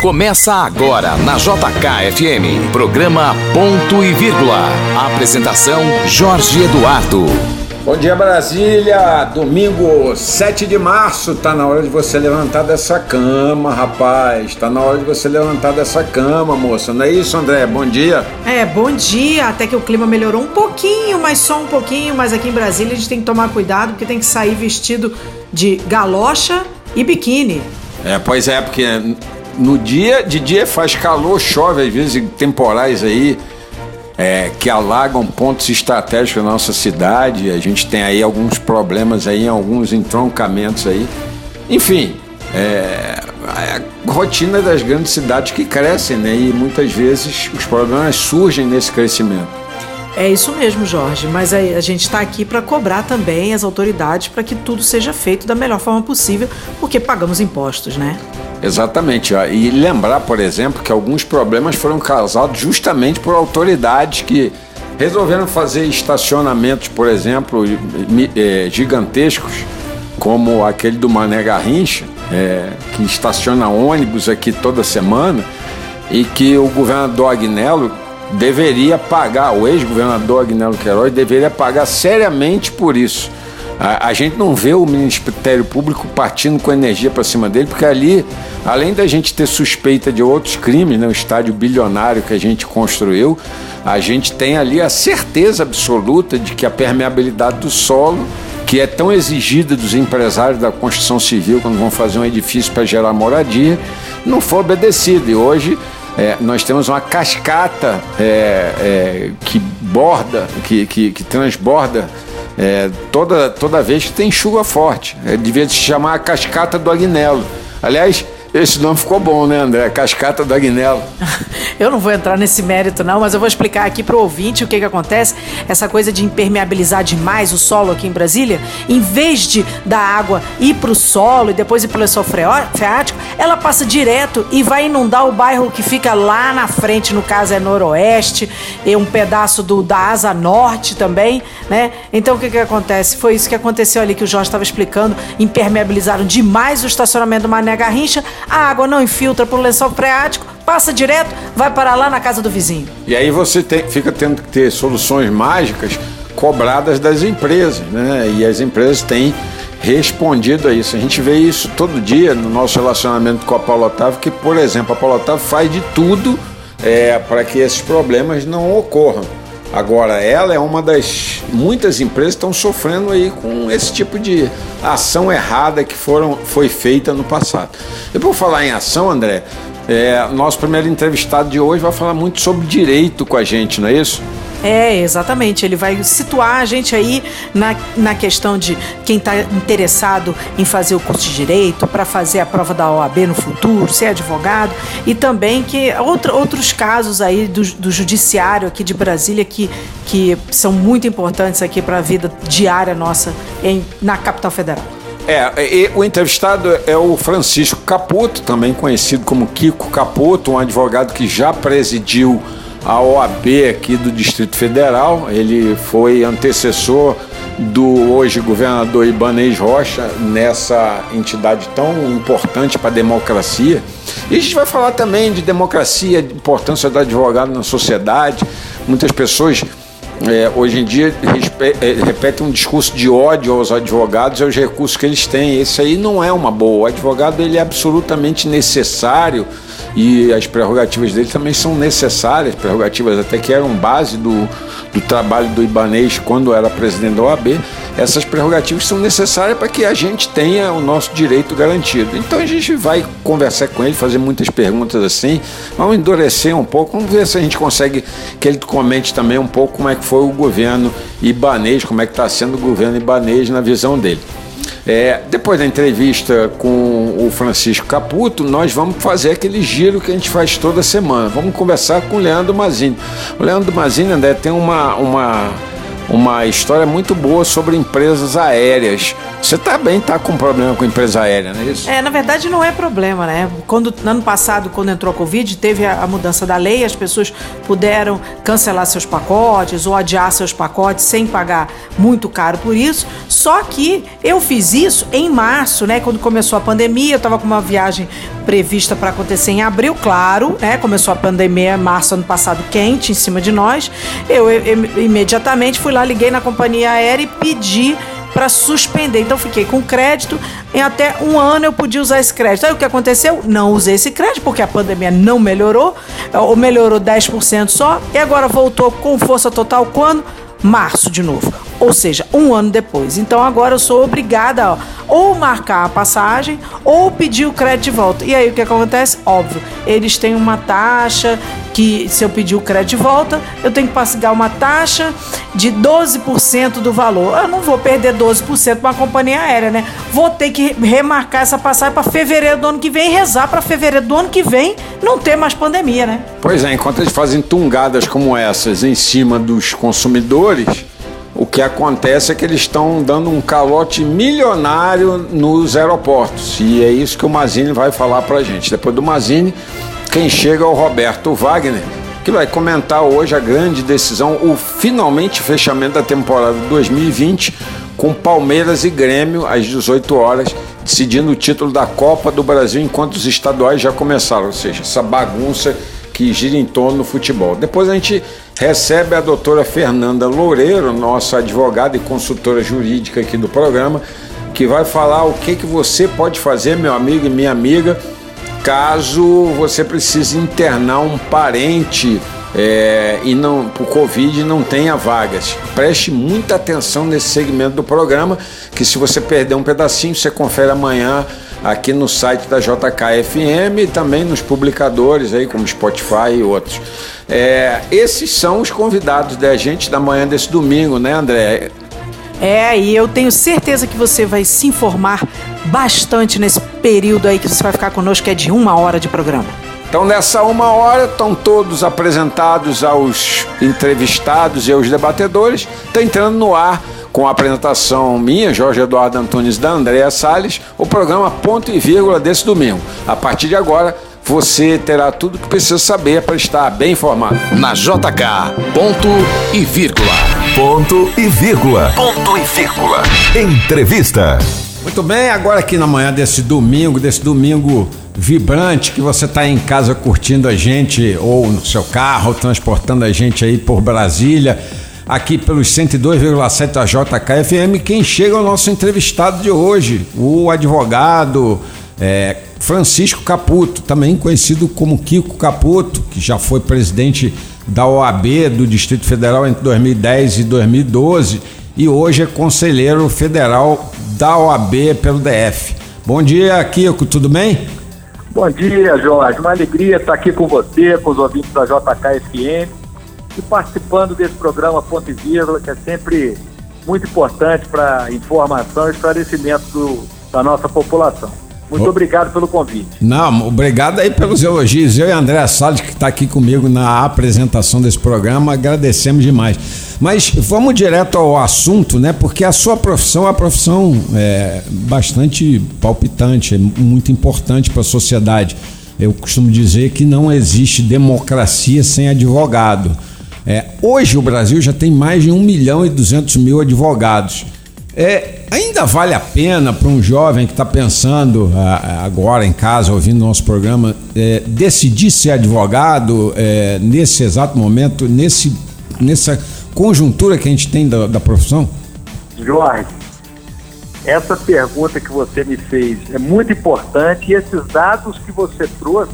Começa agora na JKFM, programa Ponto e Vírgula. Apresentação Jorge Eduardo. Bom dia Brasília, domingo 7 de março, tá na hora de você levantar dessa cama, rapaz. Tá na hora de você levantar dessa cama, moça. Não é isso, André? Bom dia. É, bom dia. Até que o clima melhorou um pouquinho, mas só um pouquinho. Mas aqui em Brasília a gente tem que tomar cuidado porque tem que sair vestido de galocha e biquíni. É, pois é, porque no dia de dia faz calor, chove às vezes temporais aí é, que alagam pontos estratégicos da nossa cidade. A gente tem aí alguns problemas aí, alguns entroncamentos aí. Enfim, é, é a rotina das grandes cidades que crescem, né? E muitas vezes os problemas surgem nesse crescimento. É isso mesmo, Jorge. Mas a, a gente está aqui para cobrar também as autoridades para que tudo seja feito da melhor forma possível, porque pagamos impostos, né? Exatamente. E lembrar, por exemplo, que alguns problemas foram causados justamente por autoridades que resolveram fazer estacionamentos, por exemplo, gigantescos, como aquele do Mané Garrincha, é, que estaciona ônibus aqui toda semana, e que o governador Agnello deveria pagar, o ex-governador Agnello Queiroz deveria pagar seriamente por isso. A, a, gente não vê o Ministério Público partindo com energia para cima dele, porque ali, além da gente ter suspeita de outros crimes, né, o estádio bilionário que a gente construiu, a gente tem ali a certeza absoluta de que a permeabilidade do solo, que é tão exigida dos empresários da construção civil quando vão fazer um edifício para gerar moradia, não foi obedecida. E hoje é, nós temos uma cascata é, é, que borda, que, que, que transborda é, toda, toda vez que tem chuva forte. É, devia se chamar a cascata do Agnello. Aliás, esse nome ficou bom, né, André? Cascata do Agnello. eu não vou entrar nesse mérito, não, mas eu vou explicar aqui para o ouvinte o que, que acontece. Essa coisa de impermeabilizar demais o solo aqui em Brasília, em vez de da água ir para o solo e depois ir para o lençol freático, ela passa direto e vai inundar o bairro que fica lá na frente, no caso é noroeste, e um pedaço do, da asa norte também, né? Então o que, que acontece? Foi isso que aconteceu ali que o Jorge estava explicando. Impermeabilizaram demais o estacionamento do Mané Garrincha a água não infiltra para o lençol freático, passa direto, vai para lá na casa do vizinho. E aí você tem, fica tendo que ter soluções mágicas cobradas das empresas, né? E as empresas têm respondido a isso. A gente vê isso todo dia no nosso relacionamento com a Paulo Otávio, que, por exemplo, a Paulo Otávio faz de tudo é, para que esses problemas não ocorram. Agora, ela é uma das muitas empresas que estão sofrendo aí com esse tipo de ação errada que foram, foi feita no passado. E por falar em ação, André, é, nosso primeiro entrevistado de hoje vai falar muito sobre direito com a gente, não é isso? É, exatamente. Ele vai situar a gente aí na, na questão de quem está interessado em fazer o curso de direito, para fazer a prova da OAB no futuro, ser advogado, e também que outra, outros casos aí do, do judiciário aqui de Brasília que, que são muito importantes aqui para a vida diária nossa em, na capital federal. É, o entrevistado é o Francisco Caputo, também conhecido como Kiko Caputo, um advogado que já presidiu a OAB aqui do Distrito Federal. Ele foi antecessor do hoje governador Ibanez Rocha nessa entidade tão importante para a democracia. E a gente vai falar também de democracia, de importância do advogado na sociedade. Muitas pessoas é, hoje em dia é, repetem um discurso de ódio aos advogados e aos recursos que eles têm. Esse aí não é uma boa. O advogado ele é absolutamente necessário e as prerrogativas dele também são necessárias, prerrogativas até que eram base do, do trabalho do Ibanês quando era presidente da OAB. Essas prerrogativas são necessárias para que a gente tenha o nosso direito garantido. Então a gente vai conversar com ele, fazer muitas perguntas assim, vamos endurecer um pouco, vamos ver se a gente consegue que ele comente também um pouco como é que foi o governo Ibanês, como é que está sendo o governo Ibanês na visão dele. É, depois da entrevista com o Francisco Caputo, nós vamos fazer aquele giro que a gente faz toda semana. Vamos conversar com o Leandro Mazini. O Leandro Mazini, André, tem uma, uma, uma história muito boa sobre empresas aéreas. Você também está com problema com empresa aérea, não é isso? É, na verdade não é problema, né? Quando, no ano passado, quando entrou a Covid, teve a, a mudança da lei, as pessoas puderam cancelar seus pacotes ou adiar seus pacotes sem pagar muito caro por isso. Só que eu fiz isso em março, né? Quando começou a pandemia, eu estava com uma viagem prevista para acontecer em abril, claro, né? Começou a pandemia em março ano passado quente em cima de nós. Eu, eu, eu imediatamente fui lá, liguei na companhia aérea e pedi para suspender. Então fiquei com crédito. Em até um ano eu podia usar esse crédito. Aí o que aconteceu? Não usei esse crédito porque a pandemia não melhorou, ou melhorou 10% só, e agora voltou com força total quando? Março de novo ou seja, um ano depois. Então agora eu sou obrigada a ou marcar a passagem ou pedir o crédito de volta. E aí o que acontece? Óbvio, eles têm uma taxa que se eu pedir o crédito de volta, eu tenho que pagar uma taxa de 12% do valor. Eu não vou perder 12% para uma companhia aérea, né? Vou ter que remarcar essa passagem para fevereiro do ano que vem e rezar para fevereiro do ano que vem não ter mais pandemia, né? Pois é, enquanto eles fazem tungadas como essas em cima dos consumidores, o que acontece é que eles estão dando um calote milionário nos aeroportos. E é isso que o Mazini vai falar para gente. Depois do Mazini, quem chega é o Roberto Wagner, que vai comentar hoje a grande decisão, o finalmente fechamento da temporada 2020 com Palmeiras e Grêmio às 18 horas, decidindo o título da Copa do Brasil enquanto os estaduais já começaram, ou seja, essa bagunça que gira em torno do futebol. Depois a gente recebe a doutora Fernanda Loureiro, nossa advogada e consultora jurídica aqui do programa, que vai falar o que, que você pode fazer, meu amigo e minha amiga, caso você precise internar um parente é, e não por Covid não tenha vagas. Preste muita atenção nesse segmento do programa, que se você perder um pedacinho, você confere amanhã aqui no site da JKFM e também nos publicadores aí como Spotify e outros. É, esses são os convidados da gente da manhã desse domingo, né, André? É, e eu tenho certeza que você vai se informar bastante nesse período aí que você vai ficar conosco, que é de uma hora de programa. Então, nessa uma hora, estão todos apresentados aos entrevistados e aos debatedores. Está entrando no ar com a apresentação minha, Jorge Eduardo Antunes, da Andréa Salles, o programa Ponto e Vírgula desse domingo. A partir de agora, você terá tudo o que precisa saber para estar bem informado. Na JK, ponto e vírgula. Ponto e vírgula. Ponto e vírgula. Entrevista. Muito bem, agora aqui na manhã desse domingo, desse domingo vibrante que você está em casa curtindo a gente ou no seu carro, transportando a gente aí por Brasília aqui pelos 102,7 da JKFM. Quem chega é o nosso entrevistado de hoje, o advogado é, Francisco Caputo, também conhecido como Kiko Caputo, que já foi presidente da OAB do Distrito Federal entre 2010 e 2012 e hoje é conselheiro federal da OAB pelo DF. Bom dia, Kiko, tudo bem? Bom dia, Jorge. Uma alegria estar aqui com você, com os ouvintes da JKFM e participando desse programa Ponto e Vírgula, que é sempre muito importante para informação e esclarecimento do, da nossa população. Muito oh. obrigado pelo convite. Não, obrigado aí pelos elogios. Eu e André Salles, que está aqui comigo na apresentação desse programa, agradecemos demais. Mas vamos direto ao assunto, né? Porque a sua profissão é uma profissão é, bastante palpitante, é muito importante para a sociedade. Eu costumo dizer que não existe democracia sem advogado. É, hoje o Brasil já tem mais de 1 milhão e 200 mil advogados. É, ainda vale a pena para um jovem que está pensando ah, agora em casa, ouvindo nosso programa, é, decidir ser advogado é, nesse exato momento, nesse, nessa conjuntura que a gente tem da, da profissão? Jorge, essa pergunta que você me fez é muito importante e esses dados que você trouxe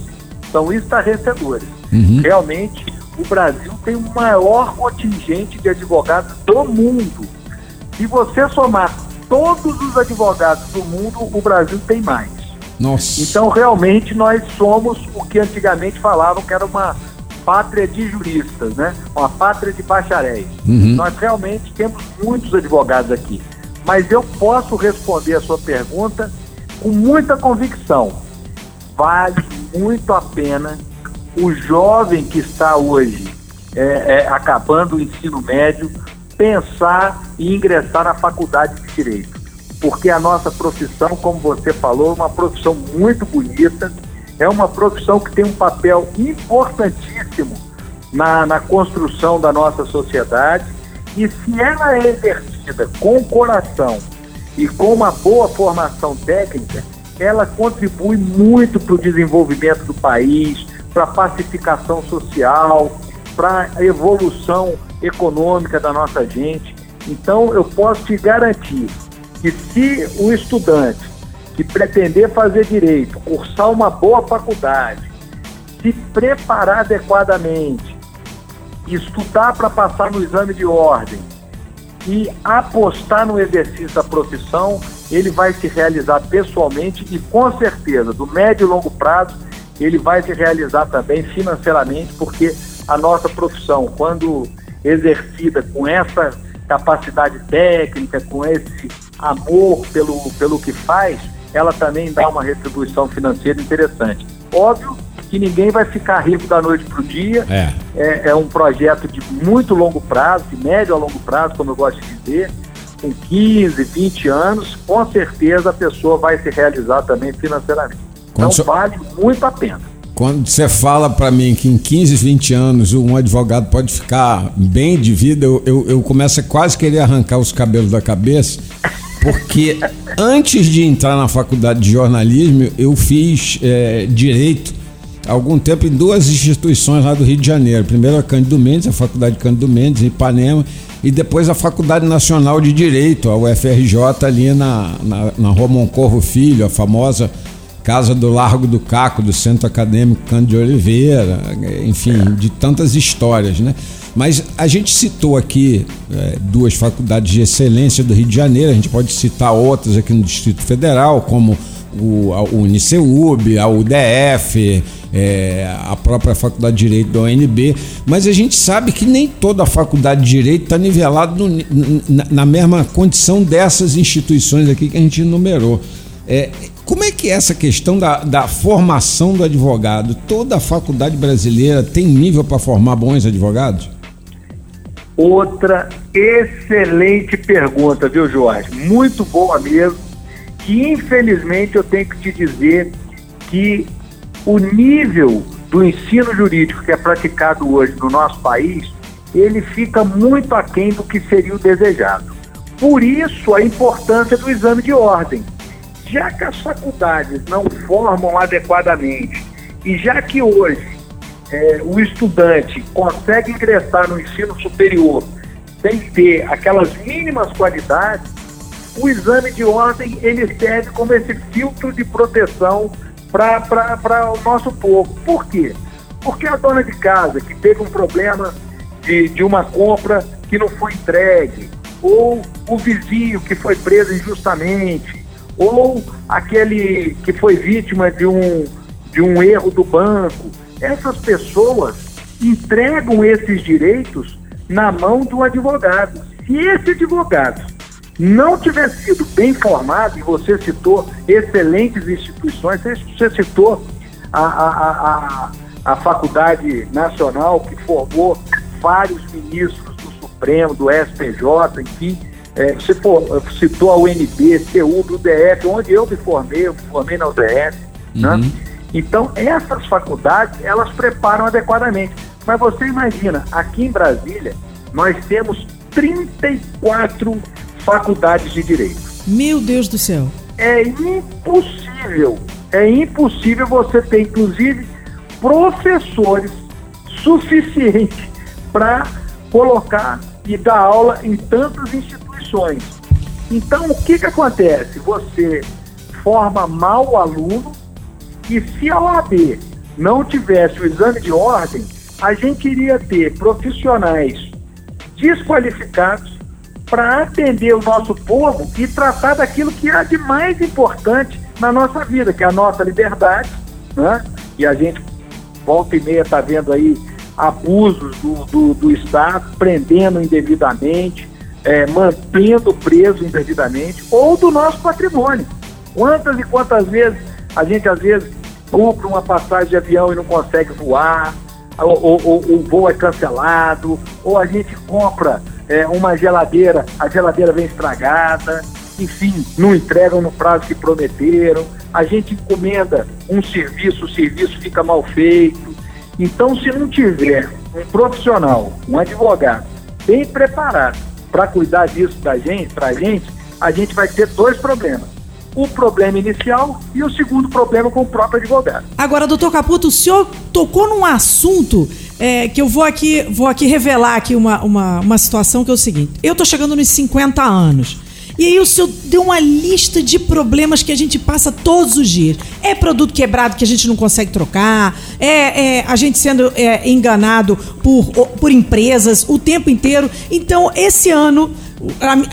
são estarrecedores. Uhum. Realmente, o Brasil tem o maior contingente de advogados do mundo. Se você somar todos os advogados do mundo, o Brasil tem mais. Nossa. Então, realmente, nós somos o que antigamente falavam que era uma pátria de juristas, né? Uma pátria de bacharéis. Uhum. Nós realmente temos muitos advogados aqui. Mas eu posso responder a sua pergunta com muita convicção. Vale muito a pena o jovem que está hoje é, é, acabando o ensino médio pensar e ingressar na faculdade de Direito. Porque a nossa profissão, como você falou, é uma profissão muito bonita, é uma profissão que tem um papel importantíssimo na, na construção da nossa sociedade e se ela é exercida com coração e com uma boa formação técnica, ela contribui muito para o desenvolvimento do país, para a pacificação social, para a evolução econômica da nossa gente. Então, eu posso te garantir que se o estudante que pretender fazer direito, cursar uma boa faculdade, se preparar adequadamente, estudar para passar no exame de ordem e apostar no exercício da profissão, ele vai se realizar pessoalmente e com certeza, do médio e longo prazo, ele vai se realizar também financeiramente, porque a nossa profissão, quando exercida com essa capacidade técnica, com esse amor pelo, pelo que faz, ela também dá uma retribuição financeira interessante. Óbvio que ninguém vai ficar rico da noite para o dia. É. é. É, um projeto de muito longo prazo, de médio a longo prazo, como eu gosto de dizer. Com 15, 20 anos, com certeza a pessoa vai se realizar também financeiramente. Então vale muito a pena. Quando você fala para mim que em 15, 20 anos um advogado pode ficar bem de vida, eu, eu, eu começo a quase querer arrancar os cabelos da cabeça, porque antes de entrar na faculdade de jornalismo, eu fiz é, direito algum tempo em duas instituições lá do Rio de Janeiro. Primeiro a Cândido Mendes, a Faculdade Cândido Mendes, em Ipanema, e depois a Faculdade Nacional de Direito, a UFRJ, ali na, na, na Rua Moncorvo Filho, a famosa Casa do Largo do Caco, do Centro Acadêmico Cândido de Oliveira, enfim, de tantas histórias, né? Mas a gente citou aqui é, duas faculdades de excelência do Rio de Janeiro, a gente pode citar outras aqui no Distrito Federal, como o, a Uniceub, a UDF, é, a própria Faculdade de Direito da UNB, mas a gente sabe que nem toda a Faculdade de Direito está nivelada no, na, na mesma condição dessas instituições aqui que a gente enumerou. É, como é que é essa questão da, da formação do advogado? Toda a faculdade brasileira tem nível para formar bons advogados? Outra excelente pergunta, viu, Jorge? Muito boa mesmo. Que infelizmente eu tenho que te dizer que o nível do ensino jurídico que é praticado hoje no nosso país, ele fica muito aquém do que seria o desejado. Por isso a importância do exame de ordem já que as faculdades não formam adequadamente e já que hoje é, o estudante consegue ingressar no ensino superior sem ter aquelas mínimas qualidades, o exame de ordem ele serve como esse filtro de proteção para o nosso povo. Por quê? Porque a dona de casa que teve um problema de, de uma compra que não foi entregue, ou o vizinho que foi preso injustamente, ou aquele que foi vítima de um, de um erro do banco. Essas pessoas entregam esses direitos na mão do advogado. Se esse advogado não tiver sido bem formado, e você citou excelentes instituições, você citou a, a, a, a Faculdade Nacional, que formou vários ministros do Supremo, do SPJ, enfim, é, você for, citou a UNB, CEUB, UDF, onde eu me formei, eu me formei na UDF. Né? Uhum. Né? Então, essas faculdades, elas preparam adequadamente. Mas você imagina, aqui em Brasília, nós temos 34 faculdades de Direito. Meu Deus do céu! É impossível, é impossível você ter, inclusive, professores suficientes para colocar e dar aula em tantas então, o que, que acontece? Você forma mal o aluno e se a OAB não tivesse o exame de ordem, a gente iria ter profissionais desqualificados para atender o nosso povo e tratar daquilo que é de mais importante na nossa vida, que é a nossa liberdade, né? E a gente volta e meia está vendo aí abusos do, do, do Estado, prendendo indevidamente, é, mantendo preso indevidamente, ou do nosso patrimônio. Quantas e quantas vezes a gente, às vezes, compra uma passagem de avião e não consegue voar, ou, o voo é cancelado, ou a gente compra é, uma geladeira, a geladeira vem estragada, enfim, não entregam no prazo que prometeram, a gente encomenda um serviço, o serviço fica mal feito. Então, se não tiver um profissional, um advogado, bem preparado para cuidar disso da gente, para a gente, a gente vai ter dois problemas. O problema inicial e o segundo problema com o próprio advogado. Agora, doutor Caputo, o senhor tocou num assunto é, que eu vou aqui, vou aqui revelar aqui uma, uma, uma situação que é o seguinte. Eu tô chegando nos 50 anos. E aí o senhor deu uma lista de problemas que a gente passa todos os dias. É produto quebrado que a gente não consegue trocar, é, é a gente sendo é, enganado por, por empresas o tempo inteiro. Então, esse ano,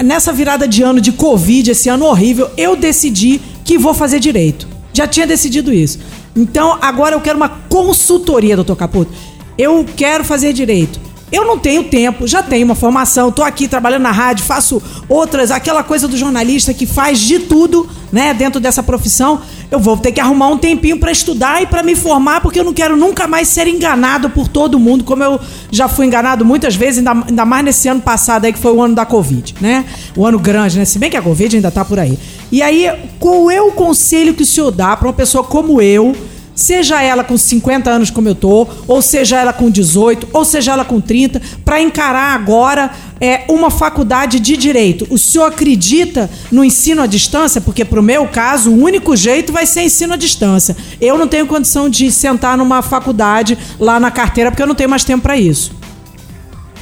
nessa virada de ano de Covid, esse ano horrível, eu decidi que vou fazer direito. Já tinha decidido isso. Então, agora eu quero uma consultoria, doutor Caputo. Eu quero fazer direito. Eu não tenho tempo, já tenho uma formação, tô aqui trabalhando na rádio, faço outras, aquela coisa do jornalista que faz de tudo, né, dentro dessa profissão. Eu vou ter que arrumar um tempinho para estudar e para me formar, porque eu não quero nunca mais ser enganado por todo mundo, como eu já fui enganado muitas vezes, ainda, ainda mais nesse ano passado aí, que foi o ano da Covid, né? O ano grande, né? Se bem que a Covid ainda tá por aí. E aí, qual é o conselho que o senhor dá para uma pessoa como eu, seja ela com 50 anos como eu tô, ou seja ela com 18, ou seja ela com 30, para encarar agora é, uma faculdade de direito. O senhor acredita no ensino à distância? Porque para o meu caso, o único jeito vai ser ensino à distância. Eu não tenho condição de sentar numa faculdade lá na carteira, porque eu não tenho mais tempo para isso.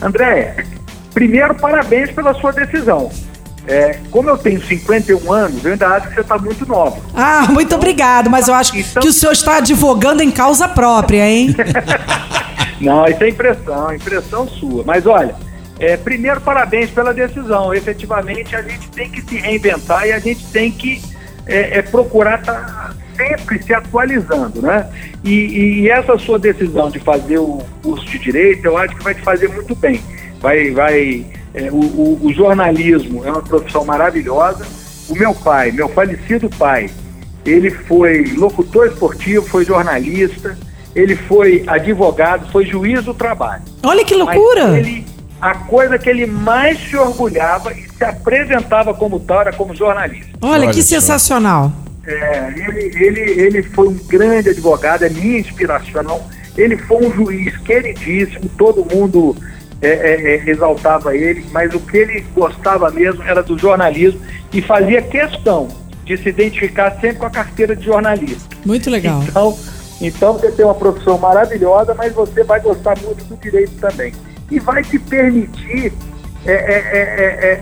André, primeiro parabéns pela sua decisão. É, como eu tenho 51 anos, eu ainda acho que você está muito nova. Ah, muito então, obrigado, mas eu acho então... que o senhor está advogando em causa própria, hein? Não, isso é impressão, impressão sua. Mas olha, é, primeiro, parabéns pela decisão. Efetivamente, a gente tem que se reinventar e a gente tem que é, é, procurar estar tá sempre se atualizando, né? E, e, essa sua decisão de fazer o curso de direito, eu acho que vai te fazer muito bem. Vai, vai é, o, o, o, jornalismo é uma profissão maravilhosa. O meu pai, meu falecido pai, ele foi locutor esportivo, foi jornalista, ele foi advogado, foi juiz do trabalho. Olha que loucura! Ele, a coisa que ele mais se orgulhava e se apresentava como tal era como jornalista. Olha, Olha que só. sensacional! É, ele, ele, ele foi um grande advogado, é minha inspiração. Ele foi um juiz queridíssimo, todo mundo é, é, é, exaltava ele, mas o que ele gostava mesmo era do jornalismo e fazia questão de se identificar sempre com a carteira de jornalista. Muito legal. Então, então você tem uma profissão maravilhosa, mas você vai gostar muito do direito também. E vai te permitir é, é,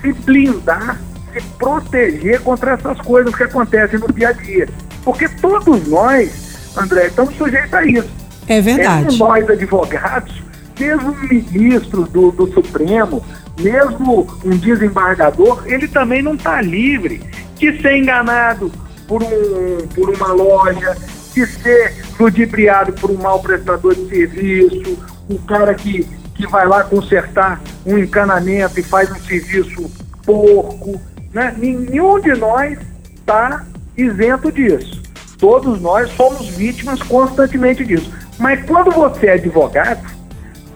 se blindar, se proteger contra essas coisas que acontecem no dia a dia. Porque todos nós, André, estamos sujeitos a isso. É verdade. Mesmo nós, advogados, mesmo um ministro do, do Supremo, mesmo um desembargador, ele também não está livre de ser enganado por, um, por uma loja, de ser ludibriado por um mau prestador de serviço, um cara que, que vai lá consertar um encanamento e faz um serviço porco. Né? Nenhum de nós está isento disso. Todos nós somos vítimas constantemente disso. Mas quando você é advogado,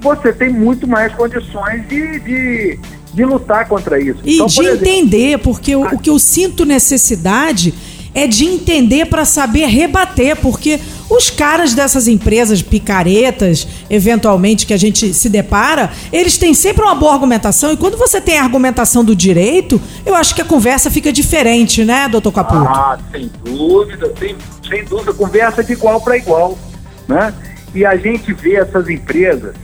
você tem muito mais condições de, de, de lutar contra isso. E então, de por exemplo, entender, porque o, o que eu sinto necessidade é de entender para saber rebater, porque os caras dessas empresas picaretas, eventualmente que a gente se depara, eles têm sempre uma boa argumentação e quando você tem a argumentação do direito, eu acho que a conversa fica diferente, né, doutor Caputo? Ah, sem dúvida, sem, sem dúvida, conversa de igual para igual, né? E a gente vê essas empresas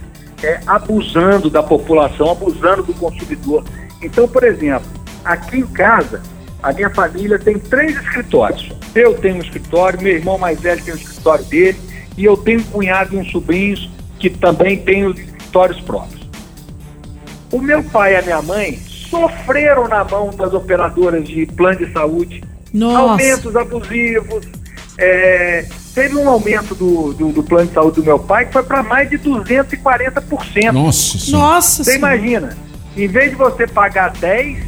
é, abusando da população, abusando do consumidor. Então, por exemplo, aqui em casa, a minha família tem três escritórios. Eu tenho um escritório, meu irmão mais velho tem um escritório dele, e eu tenho um cunhado e uns sobrinhos que também têm os escritórios próprios. O meu pai e a minha mãe sofreram na mão das operadoras de plano de saúde, Nossa. aumentos abusivos, é, teve um aumento do, do, do, plano de saúde do meu pai que foi para mais de 240%. Nossa Nossa Você imagina, em vez de você pagar 10,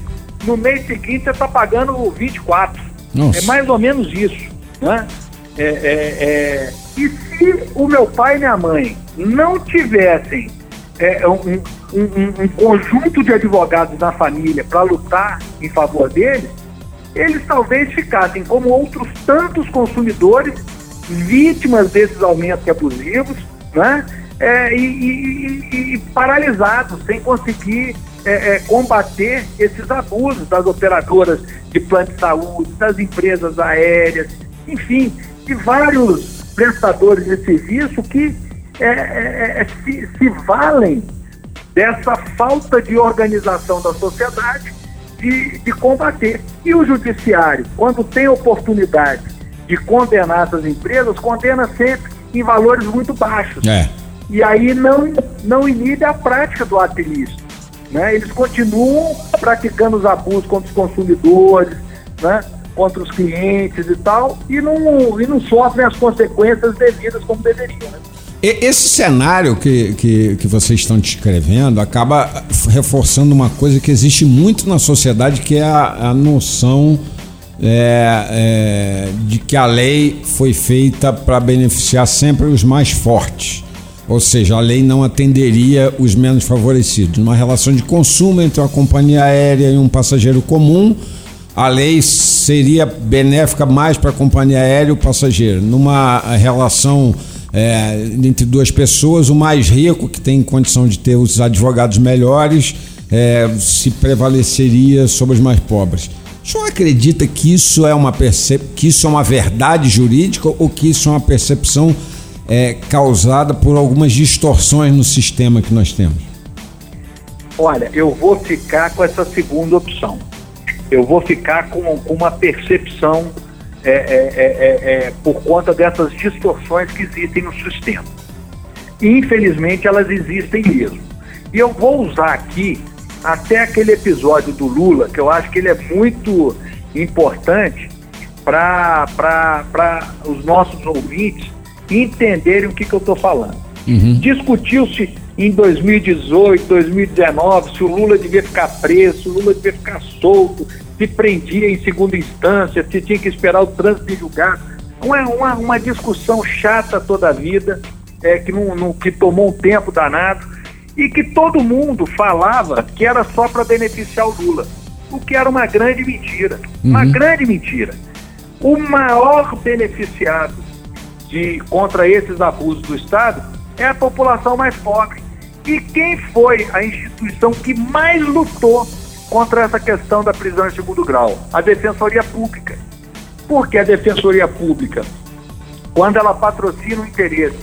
no mês seguinte você está pagando 24. Nossa. É mais ou menos isso. Né? É, é, é... E se o meu pai e minha mãe não tivessem é, um, um, um conjunto de advogados na família para lutar em favor deles, eles talvez ficassem como outros tantos consumidores vítimas desses aumentos abusivos, né? É, e, e, e, paralisados, sem conseguir é, é, combater esses abusos das operadoras de plano de saúde, das empresas aéreas, enfim, de vários prestadores de serviço que é, é, é, se, se valem dessa falta de organização da sociedade de, de combater. E o judiciário, quando tem oportunidade de condenar essas empresas, condena sempre em valores muito baixos. É. E aí não, não inibe a prática do ato ilícito. Né? Eles continuam praticando os abusos contra os consumidores, né? contra os clientes e tal, e não, e não sofrem as consequências devidas como deveriam. Né? Esse cenário que, que, que vocês estão descrevendo acaba reforçando uma coisa que existe muito na sociedade, que é a, a noção é, é, de que a lei foi feita para beneficiar sempre os mais fortes. Ou seja, a lei não atenderia os menos favorecidos. Numa relação de consumo entre uma companhia aérea e um passageiro comum, a lei seria benéfica mais para a companhia aérea e o passageiro. Numa relação é, entre duas pessoas, o mais rico, que tem condição de ter os advogados melhores, é, se prevaleceria sobre os mais pobres. O senhor acredita que isso é uma percep que isso é uma verdade jurídica ou que isso é uma percepção é, causada por algumas distorções no sistema que nós temos? Olha, eu vou ficar com essa segunda opção. Eu vou ficar com, com uma percepção é é, é, é, é, por conta dessas distorções que existem no sistema. Infelizmente, elas existem mesmo. E eu vou usar aqui até aquele episódio do Lula, que eu acho que ele é muito importante para os nossos ouvintes entenderem o que, que eu estou falando. Uhum. Discutiu-se em 2018, 2019, se o Lula devia ficar preso, se o Lula devia ficar solto, se prendia em segunda instância, se tinha que esperar o trânsito de julgar. Uma, uma, uma discussão chata toda a vida, é, que, não, não, que tomou um tempo danado, e que todo mundo falava que era só para beneficiar o Lula, o que era uma grande mentira. Uhum. Uma grande mentira. O maior beneficiado de, contra esses abusos do Estado é a população mais pobre. E quem foi a instituição que mais lutou contra essa questão da prisão em segundo grau? A Defensoria Pública. Por que a Defensoria Pública? Quando ela patrocina o interesse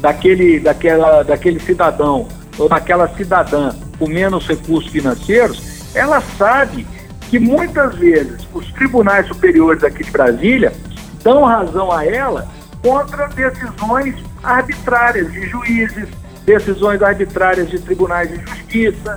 daquele, daquela, daquele cidadão ou daquela cidadã com menos recursos financeiros, ela sabe que muitas vezes os tribunais superiores aqui de Brasília dão razão a ela contra decisões arbitrárias de juízes, decisões arbitrárias de tribunais de justiça.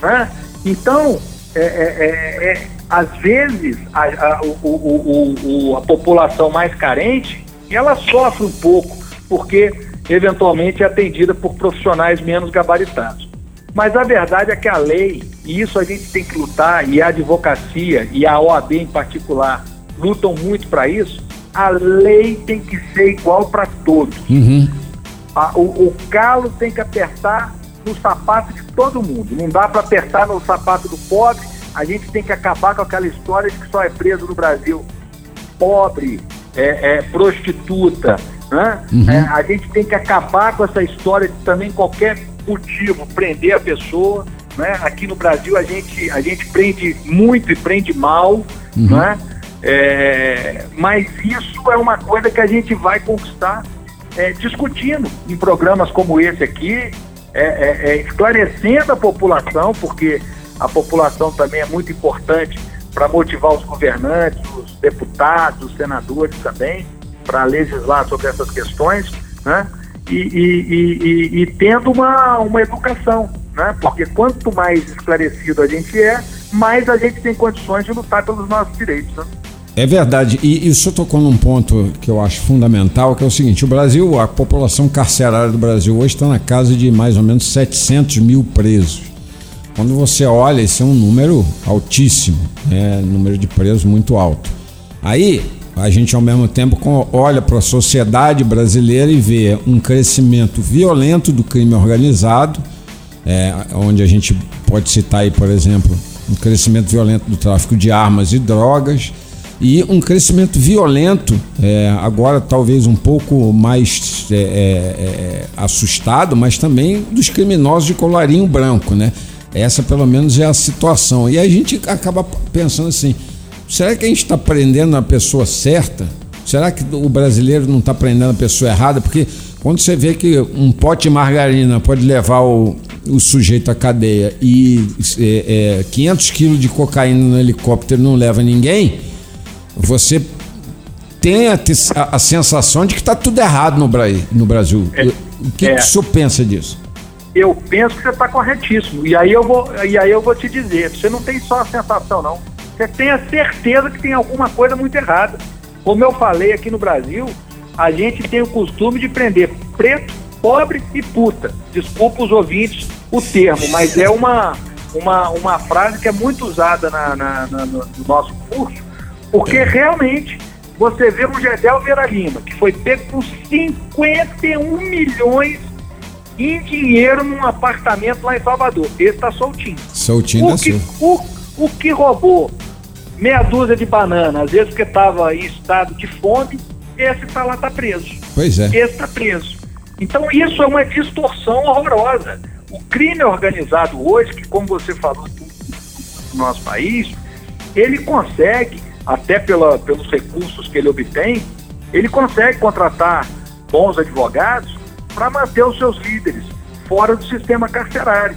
Né? Então, é, é, é, é às vezes, a, a, o, o, o, a população mais carente, ela sofre um pouco, porque eventualmente é atendida por profissionais menos gabaritados. Mas a verdade é que a lei, e isso a gente tem que lutar, e a advocacia e a OAB em particular lutam muito para isso, a lei tem que ser igual para todos. Uhum. A, o, o calo tem que apertar no sapato de todo mundo. Não dá para apertar no sapato do pobre. A gente tem que acabar com aquela história de que só é preso no Brasil pobre, é, é prostituta. Né? Uhum. É, a gente tem que acabar com essa história de também qualquer motivo prender a pessoa. Né? Aqui no Brasil a gente, a gente prende muito e prende mal. Uhum. Né? É, mas isso é uma coisa que a gente vai conquistar é, discutindo em programas como esse aqui, é, é, é, esclarecendo a população, porque a população também é muito importante para motivar os governantes, os deputados, os senadores também, para legislar sobre essas questões, né? E, e, e, e, tendo uma, uma educação, né? Porque quanto mais esclarecido a gente é, mais a gente tem condições de lutar pelos nossos direitos. Né? É verdade, e isso tocou num ponto que eu acho fundamental, que é o seguinte: o Brasil, a população carcerária do Brasil hoje está na casa de mais ou menos 700 mil presos. Quando você olha, esse é um número altíssimo, é número de presos muito alto. Aí a gente ao mesmo tempo olha para a sociedade brasileira e vê um crescimento violento do crime organizado é, onde a gente pode citar aí, por exemplo, um crescimento violento do tráfico de armas e drogas e um crescimento violento, é, agora talvez um pouco mais é, é, é, assustado, mas também dos criminosos de colarinho branco, né? Essa pelo menos é a situação. E a gente acaba pensando assim: será que a gente está prendendo a pessoa certa? Será que o brasileiro não está prendendo a pessoa errada? Porque quando você vê que um pote de margarina pode levar o, o sujeito à cadeia e é, é, 500 quilos de cocaína no helicóptero não leva ninguém, você tem a, a, a sensação de que está tudo errado no, no Brasil. É, o que, é. que o senhor pensa disso? Eu penso que você está corretíssimo. E aí, eu vou, e aí eu vou te dizer, você não tem só a sensação, não. Você tem a certeza que tem alguma coisa muito errada. Como eu falei aqui no Brasil, a gente tem o costume de prender preto, pobre e puta. Desculpa os ouvintes o termo, mas é uma, uma, uma frase que é muito usada na, na, na no nosso curso porque realmente você vê o Gedel Vera Lima, que foi pego com 51 milhões em dinheiro num apartamento lá em Salvador. Esse está soltinho. Soltinho o que, o, o que roubou meia dúzia de banana, às vezes porque estava em estado de fome, esse está lá, está preso. Pois é. Esse está preso. Então isso é uma distorção horrorosa. O crime organizado hoje, que como você falou no nosso país, ele consegue até pela, pelos recursos que ele obtém, ele consegue contratar bons advogados para manter os seus líderes fora do sistema carcerário.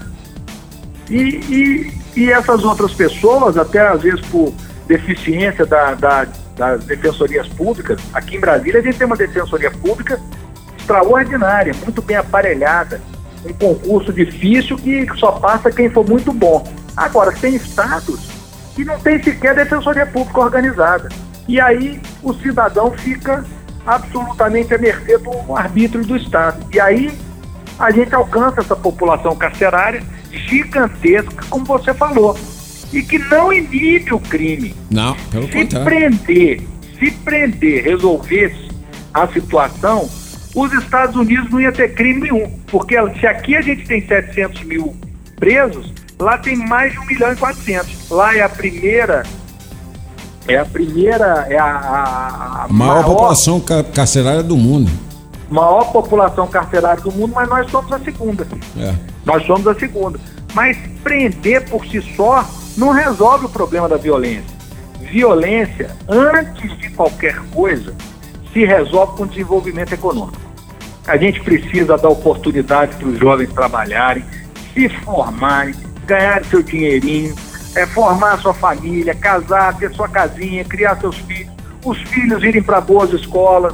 E, e, e, essas outras pessoas, até às vezes por deficiência da, da, das defensorias públicas, aqui em Brasília a gente tem uma defensoria pública extraordinária, muito bem aparelhada, um concurso difícil que só passa quem for muito bom. Agora, tem estados que não tem sequer defensoria pública organizada. E aí o cidadão fica absolutamente à mercê do arbítrio do Estado. E aí a gente alcança essa população carcerária gigantesca, como você falou, e que não inibe o crime. Não, pelo se contrário. prender, se prender, resolvesse a situação, os Estados Unidos não ia ter crime nenhum, porque se aqui a gente tem 700 mil presos, Lá tem mais de 1 milhão e 400. Lá é a primeira. É a primeira. É a, a, a maior, maior população carcerária do mundo. Maior população carcerária do mundo, mas nós somos a segunda. É. Nós somos a segunda. Mas prender por si só não resolve o problema da violência. Violência, antes de qualquer coisa, se resolve com desenvolvimento econômico. A gente precisa dar oportunidade para os jovens trabalharem, se formarem, ganhar seu dinheirinho, é, formar sua família, casar, ter sua casinha, criar seus filhos, os filhos irem para boas escolas,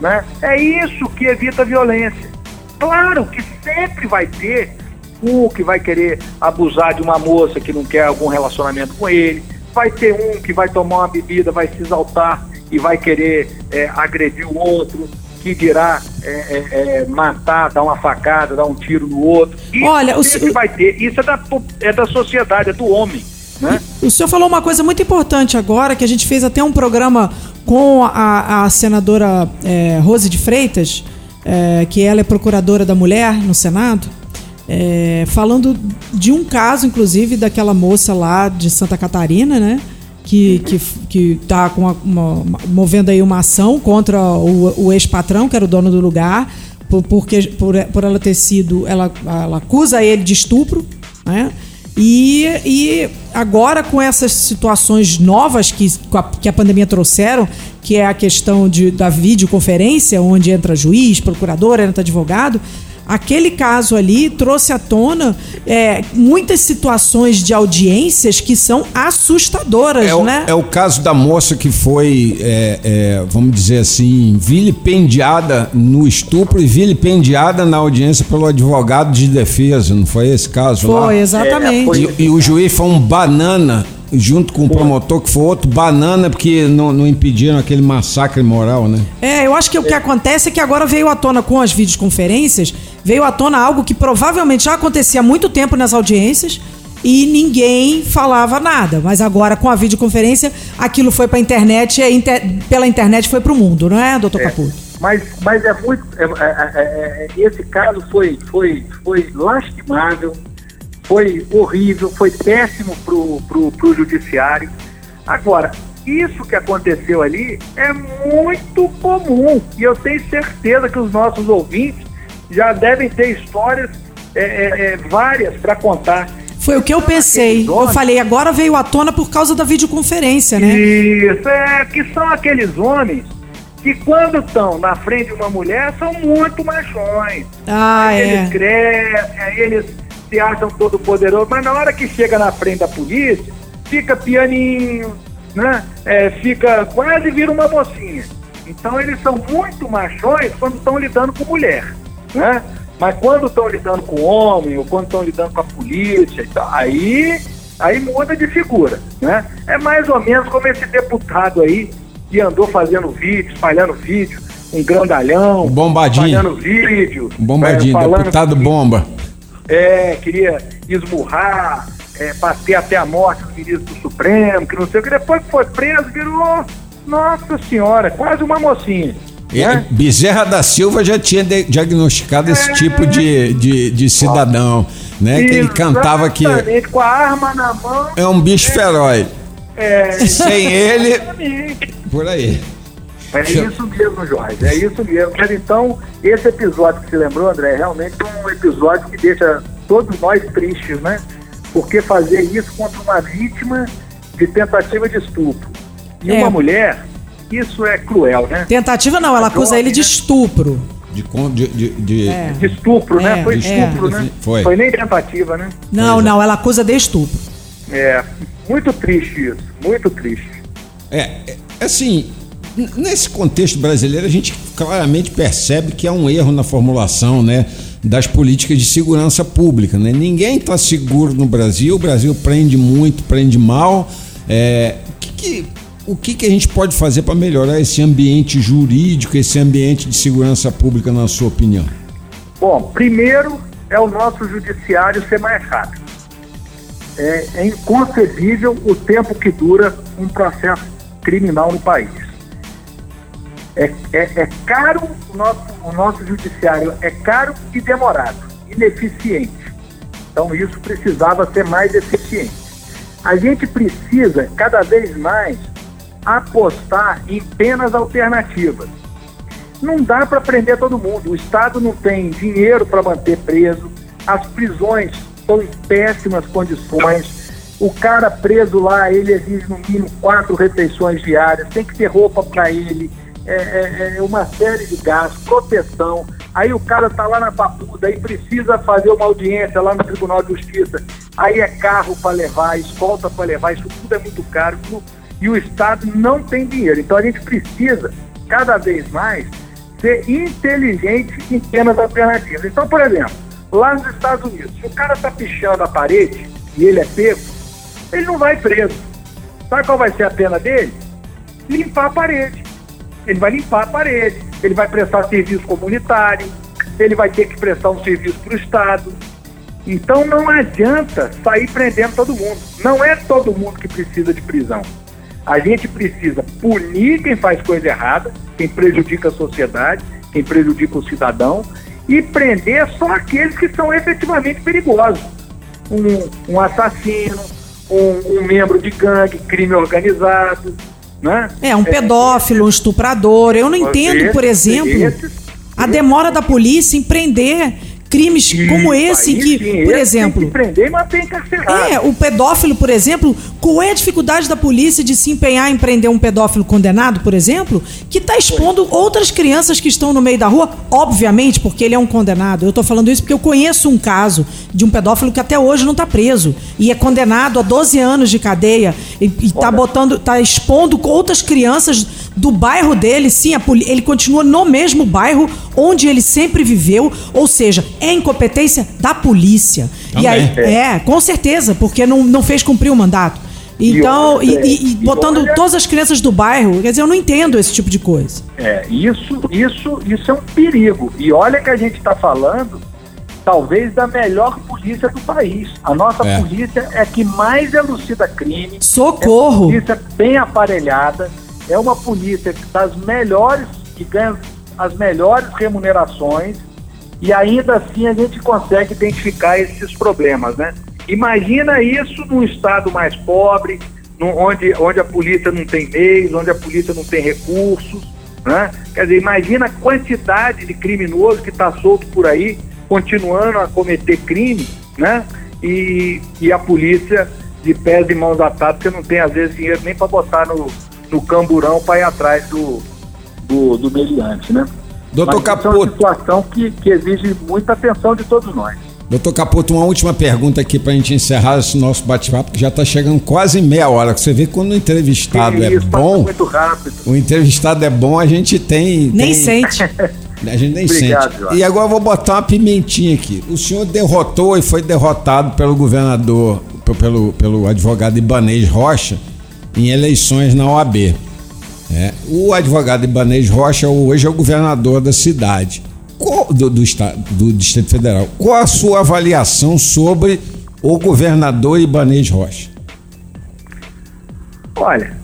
né? É isso que evita a violência. Claro que sempre vai ter um que vai querer abusar de uma moça que não quer algum relacionamento com ele, vai ter um que vai tomar uma bebida, vai se exaltar e vai querer é, agredir o outro, que dirá é, é, é, matar, dar uma facada, dar um tiro no outro. Isso Olha, o senhor... vai ter. Isso é da, é da sociedade, é do homem. Né? O senhor falou uma coisa muito importante agora, que a gente fez até um programa com a, a senadora é, Rose de Freitas, é, que ela é procuradora da mulher no Senado, é, falando de um caso, inclusive, daquela moça lá de Santa Catarina, né? Que que que está com uma, uma, movendo aí uma ação contra o, o ex-patrão que era o dono do lugar por, porque por, por ela ter sido ela, ela acusa ele de estupro né? E, e agora com essas situações novas que, que a pandemia trouxeram, que é a questão de, da videoconferência, onde entra juiz, procurador, entra advogado, aquele caso ali trouxe à tona é, muitas situações de audiências que são assustadoras, é o, né? É o caso da moça que foi, é, é, vamos dizer assim, vilipendiada no estupro e vilipendiada na audiência pelo advogado de defesa, não foi esse caso foi, lá? Foi, exatamente. É, foi. E, e o juiz foi um banana junto com o promotor, que foi outro banana, porque não, não impediram aquele massacre moral, né? É, eu acho que o que acontece é que agora veio à tona com as videoconferências, veio à tona algo que provavelmente já acontecia há muito tempo nas audiências e ninguém falava nada. Mas agora, com a videoconferência, aquilo foi para a internet e inter... pela internet foi para o mundo, não é, doutor é. Caputo? Mas, mas é muito. É, é, é, esse caso foi, foi, foi lastimável, foi horrível, foi péssimo pro, pro judiciário. Agora, isso que aconteceu ali é muito comum e eu tenho certeza que os nossos ouvintes já devem ter histórias é, é, é várias para contar. Foi o que eu pensei. Eu falei, agora veio à tona por causa da videoconferência, né? Isso, é, que são aqueles homens que quando estão na frente de uma mulher são muito machões. Ah, aí é. Eles crescem, aí eles se acham todo poderoso, mas na hora que chega na frente da polícia, fica pianinho, né? É, fica quase vira uma mocinha. Então eles são muito machões quando estão lidando com mulher, né? Mas quando estão lidando com homem ou quando estão lidando com a polícia, então, aí aí muda de figura, né? É mais ou menos como esse deputado aí que andou fazendo vídeo, espalhando vídeo, um grandalhão, bombadinho, espalhando vídeo, bombadinho, é, deputado que, bomba. É, queria esmurrar, é, bater até a morte do ministro do Supremo, que não sei o que, depois que foi preso, virou, nossa senhora, quase uma mocinha. Né? Bezerra da Silva já tinha diagnosticado é, esse tipo de, de, de cidadão, né? Que ele cantava que. Com a arma na mão. É um bicho é, feroz. É, Sem ele. Por aí. É isso mesmo, Jorge, é isso mesmo. Mas então, esse episódio que você lembrou, André, é realmente um episódio que deixa todos nós tristes, né? Porque fazer isso contra uma vítima de tentativa de estupro e é. uma mulher, isso é cruel, né? Tentativa não, ela acusa ele de né? estupro. De, de, de, de... É. de estupro, né? É, Foi estupro, né? Foi. Foi nem tentativa, né? Não, pois não, ela acusa de estupro. É, muito triste isso, muito triste. É, é assim, nesse contexto brasileiro a gente claramente percebe que há um erro na formulação, né? das políticas de segurança pública. Né? Ninguém está seguro no Brasil, o Brasil prende muito, prende mal. É, que que, o que, que a gente pode fazer para melhorar esse ambiente jurídico, esse ambiente de segurança pública, na sua opinião? Bom, primeiro é o nosso judiciário ser mais rápido. É, é inconcebível o tempo que dura um processo criminal no país. É, é, é, caro o nosso, o nosso judiciário, é caro e demorado, ineficiente. Então isso precisava ser mais eficiente. A gente precisa cada vez mais apostar em penas alternativas. Não dá para prender todo mundo. O Estado não tem dinheiro para manter preso. As prisões estão em péssimas condições. O cara preso lá, ele exige no mínimo quatro refeições diárias, tem que ter roupa para ele, é, é, é, uma série de gastos, proteção. Aí o cara está lá na papuda e precisa fazer uma audiência lá no Tribunal de Justiça. Aí é carro para levar, escolta para levar, isso tudo é muito caro e o Estado não tem dinheiro. Então a gente precisa, cada vez mais, ser inteligente em penas alternativas. Então, por exemplo, lá nos Estados Unidos, se o cara está pichando a parede e ele é pego, ele não vai preso. Sabe qual vai ser a pena dele? Limpar a parede ele vai limpar a parede, ele vai prestar serviço comunitário, ele vai ter que prestar um serviço para o Estado. Então não adianta sair prendendo todo mundo. Não é todo mundo que precisa de prisão. A gente precisa punir quem faz coisa errada, quem prejudica a sociedade, quem prejudica o cidadão, e prender só aqueles que são efetivamente perigosos. Um, um assassino, um, um membro de gangue, crime organizado, né? É, um pedófilo, um estuprador. Eu não entendo, por exemplo, a demora da polícia em prender crimes como esse que, sim, por exemplo, tem que prender e manter encarcerado. É, o pedófilo, por exemplo, qual é a dificuldade da polícia de se empenhar em prender um pedófilo condenado, por exemplo, que está expondo outras crianças que estão no meio da rua, obviamente, porque ele é um condenado. Eu estou falando isso porque eu conheço um caso de um pedófilo que até hoje não está preso e é condenado a 12 anos de cadeia e está botando, está expondo outras crianças do bairro dele, sim, ele continua no mesmo bairro onde ele sempre viveu, ou seja, é incompetência da polícia. Também. E aí, é, com certeza, porque não, não fez cumprir o mandato. Então, e, e, e botando olha, todas as crianças do bairro, quer dizer, eu não entendo esse tipo de coisa. É, isso, isso, isso é um perigo. E olha que a gente está falando, talvez, da melhor polícia do país. A nossa é. polícia é que mais elucida crime. Socorro! É uma polícia bem aparelhada, é uma polícia das melhores, que ganha as melhores remunerações e ainda assim a gente consegue identificar esses problemas, né? Imagina isso num estado mais pobre, onde, onde a polícia não tem meios, onde a polícia não tem recursos, né? Quer dizer, imagina a quantidade de criminoso que está solto por aí, continuando a cometer crime, né? E, e a polícia de pés e mãos atadas, porque não tem às vezes dinheiro nem para botar no, no camburão para ir atrás do, do, do meliante, né? Doutor Mas Caputo. É uma situação que, que exige muita atenção de todos nós. Doutor Caputo, uma última pergunta aqui para a gente encerrar esse nosso bate-papo, que já está chegando quase meia hora. Você vê que quando o entrevistado Que é bom, muito rápido. o entrevistado é bom, a gente tem. Nem tem- sente. A gente nem Obrigado, sente. Jorge. E agora eu vou botar uma pimentinha aqui. O senhor derrotou e foi derrotado pelo governador, pelo, pelo advogado Ibanez Rocha, em eleições na OAB. É, o advogado Ibanez Rocha hoje é o governador da cidade, do, do, estado, do Distrito Federal. Qual a sua avaliação sobre o governador Ibanez Rocha? Olha,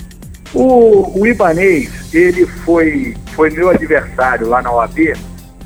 o, o Ibanês, ele foi, foi meu adversário lá na OAB,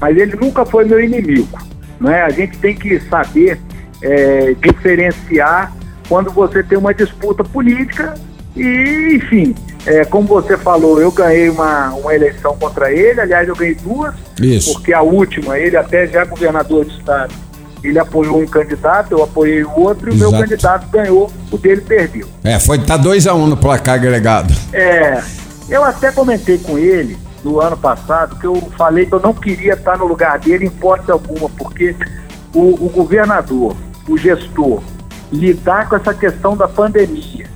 mas ele nunca foi meu inimigo. Né? A gente tem que saber é, diferenciar quando você tem uma disputa política e, enfim, é, como você falou, eu ganhei uma, uma eleição contra ele, aliás, eu ganhei duas, Isso. porque a última, ele até já é governador de estado, ele apoiou um candidato, eu apoiei o outro, e o meu candidato ganhou, o dele perdeu. É, foi tá 2 a 1 um no placar agregado. É, eu até comentei com ele no ano passado que eu falei que eu não queria estar no lugar dele em hipótese alguma, porque o, o governador, o gestor, lidar com essa questão da pandemia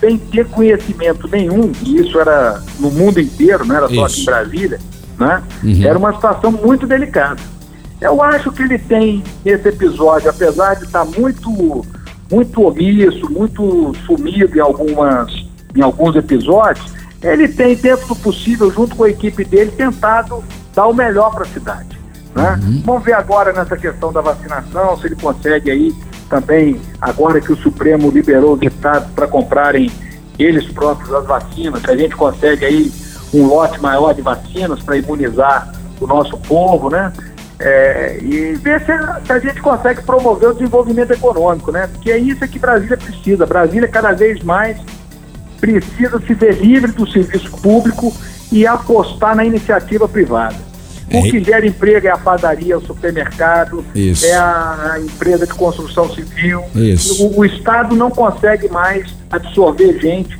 sem ter conhecimento nenhum, e isso era no mundo inteiro, não era só aqui em Brasília, né? Uhum. Era uma situação muito delicada. Eu acho que ele tem esse episódio, apesar de estar muito, muito omisso, muito sumido em algumas, em alguns episódios, ele tem dentro do possível, junto com a equipe dele, tentado dar o melhor para a cidade. Né? Vamos ver agora nessa questão da vacinação, se ele consegue aí também, agora que o Supremo liberou os estados para comprarem eles próprios as vacinas, se a gente consegue aí um lote maior de vacinas para imunizar o nosso povo, né? É, e ver se a, se a gente consegue promover o desenvolvimento econômico, né? Porque é isso que Brasília precisa. Brasília cada vez mais precisa se ver livre do serviço público e apostar na iniciativa privada. O É, que gera emprego é a padaria, o supermercado, Isso. é a, empresa de construção civil. O, o Estado não consegue mais absorver gente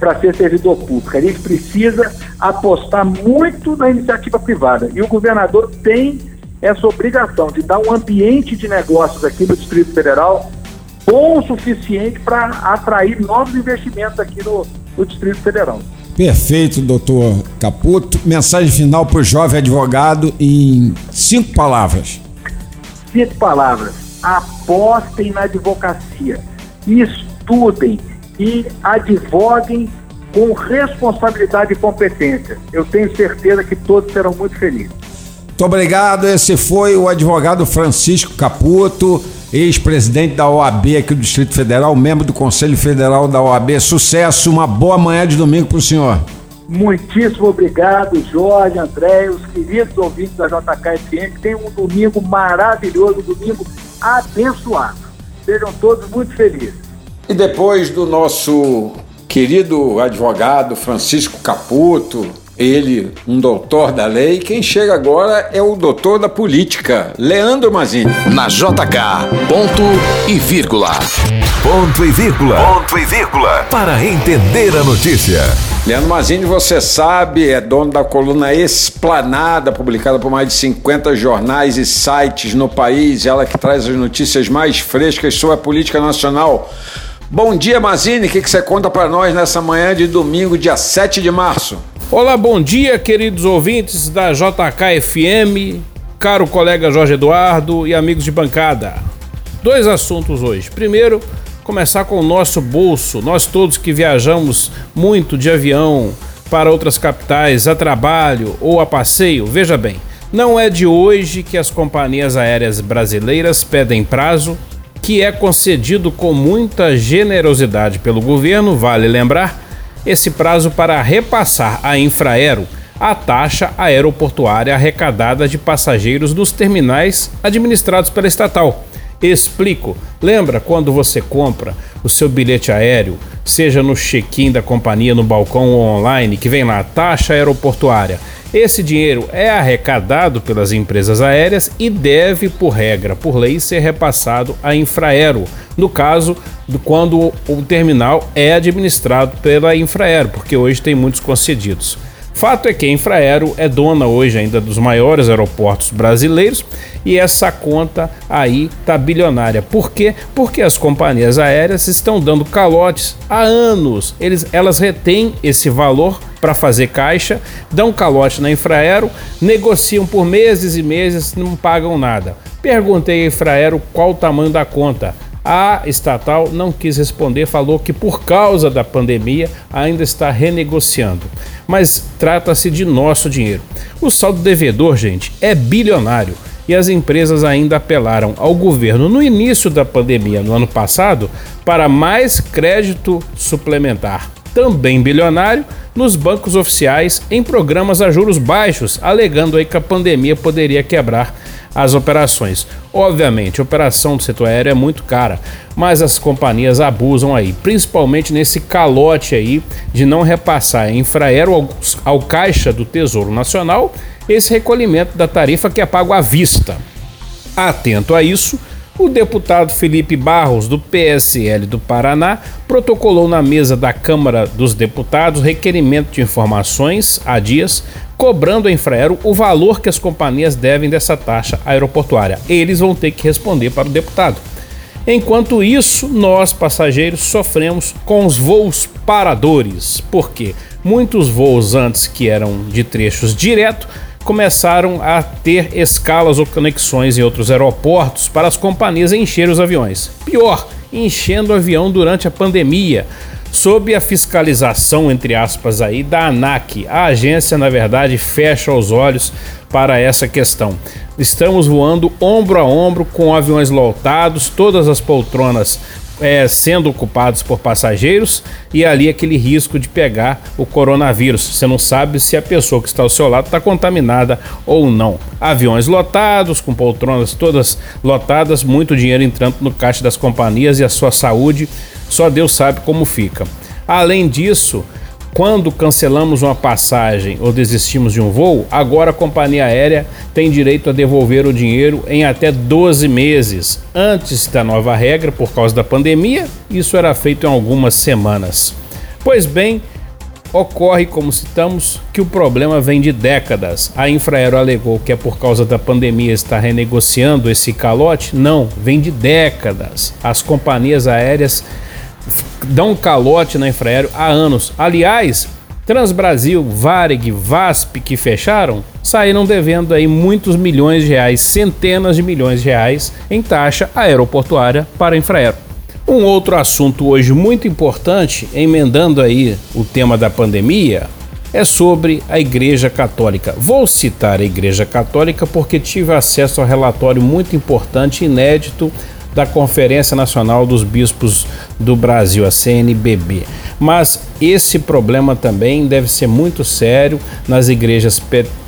para ser servidor público. A gente precisa apostar muito na iniciativa privada. E o governador tem essa obrigação de dar um ambiente de negócios aqui no Distrito Federal bom o suficiente para atrair novos investimentos aqui no, no Distrito Federal. Perfeito, doutor Caputo. Mensagem final para o jovem advogado em cinco palavras. Cinco palavras. Apostem na advocacia. Estudem e advoguem com responsabilidade e competência. Eu tenho certeza que todos serão muito felizes. Muito obrigado. Esse foi o advogado Francisco Caputo, ex-presidente da OAB aqui do Distrito Federal, membro do Conselho Federal da OAB. Sucesso, uma boa manhã de domingo para o senhor. Muitíssimo obrigado, Jorge, André, os queridos ouvintes da JKFM. Tenham um domingo maravilhoso, um domingo abençoado. Sejam todos muito felizes. E depois do nosso querido advogado Francisco Caputo, ele, um doutor da lei, quem chega agora é o doutor da política, Leandro Mazini. Na JK, ponto e vírgula. Ponto e vírgula. Ponto e vírgula. Para entender a notícia. Leandro Mazini, você sabe, é dono da coluna Esplanada, publicada por mais de 50 jornais e sites no país, ela que traz as notícias mais frescas sobre a política nacional. Bom dia, Mazini, o que, que você conta para nós nessa manhã de domingo, dia 7 de março? Olá, bom dia, queridos ouvintes da JKFM, caro colega Jorge Eduardo e amigos de bancada. Dois assuntos hoje. Primeiro, começar com o nosso bolso. Nós todos que viajamos muito de avião para outras capitais a trabalho ou a passeio, veja bem, não é de hoje que as companhias aéreas brasileiras pedem prazo que é concedido com muita generosidade pelo governo, vale lembrar, esse prazo para repassar à Infraero a taxa aeroportuária arrecadada de passageiros nos terminais administrados pela estatal. Explico. Lembra quando você compra o seu bilhete aéreo, seja no check-in da companhia, no balcão ou online, que vem lá taxa aeroportuária? Esse dinheiro é arrecadado pelas empresas aéreas e deve, por regra, por lei, ser repassado à Infraero. No caso, quando o terminal é administrado pela Infraero, porque hoje tem muitos concedidos. Fato é que a Infraero é dona hoje ainda dos maiores aeroportos brasileiros e essa conta aí tá bilionária. Por quê? Porque as companhias aéreas estão dando calotes há anos. Eles, elas retêm esse valor para fazer caixa, dão calote na Infraero, negociam por meses e meses, não pagam nada. Perguntei à Infraero qual o tamanho da conta. A estatal não quis responder, falou que por causa da pandemia ainda está renegociando. Mas trata-se de nosso dinheiro. O saldo devedor, gente, é bilionário e as empresas ainda apelaram ao governo no início da pandemia no ano passado para mais crédito suplementar, também bilionário, nos bancos oficiais em programas a juros baixos, alegando aí que a pandemia poderia quebrar as operações. Obviamente, a operação do setor aéreo é muito cara, mas as companhias abusam aí, principalmente nesse calote aí de não repassar a Infraero ao, ao caixa do Tesouro Nacional esse recolhimento da tarifa que é pago à vista. Atento a isso, o deputado Felipe Barros, do PSL do Paraná, protocolou na mesa da Câmara dos Deputados requerimento de informações há dias, cobrando a Infraero o valor que as companhias devem dessa taxa aeroportuária. Eles vão ter que responder para o deputado. Enquanto isso, nós passageiros sofremos com os voos paradores, porque muitos voos antes que eram de trechos direto começaram a ter escalas ou conexões em outros aeroportos para as companhias encher os aviões. Pior, enchendo o avião durante a pandemia, sob a fiscalização, entre aspas, aí, da ANAC. A agência, na verdade, fecha os olhos para essa questão. Estamos voando ombro a ombro com aviões lotados, todas as poltronas é, sendo ocupados por passageiros e ali aquele risco de pegar o coronavírus. Você não sabe se a pessoa que está ao seu lado está contaminada ou não. Aviões lotados, com poltronas todas lotadas, muito dinheiro entrando no caixa das companhias e a sua saúde, só Deus sabe como fica. Além disso, quando cancelamos uma passagem ou desistimos de um voo, agora a companhia aérea tem direito a devolver o dinheiro em até 12 meses. Antes da nova regra, por causa da pandemia, isso era feito em algumas semanas. Pois bem, ocorre, como citamos, que o problema vem de décadas. A Infraero alegou que é por causa da pandemia estar renegociando esse calote. Não, vem de décadas. As companhias aéreas dão um calote na Infraero há anos. Aliás, Transbrasil, Varig, VASP que fecharam saíram devendo aí muitos milhões de reais, centenas de milhões de reais em taxa aeroportuária para a Infraero. Um outro assunto hoje muito importante, emendando aí o tema da pandemia, é sobre a Igreja Católica. Vou citar a Igreja Católica porque tive acesso a um relatório muito importante, inédito, da Conferência Nacional dos Bispos do Brasil, a CNBB. Mas esse problema também deve ser muito sério nas igrejas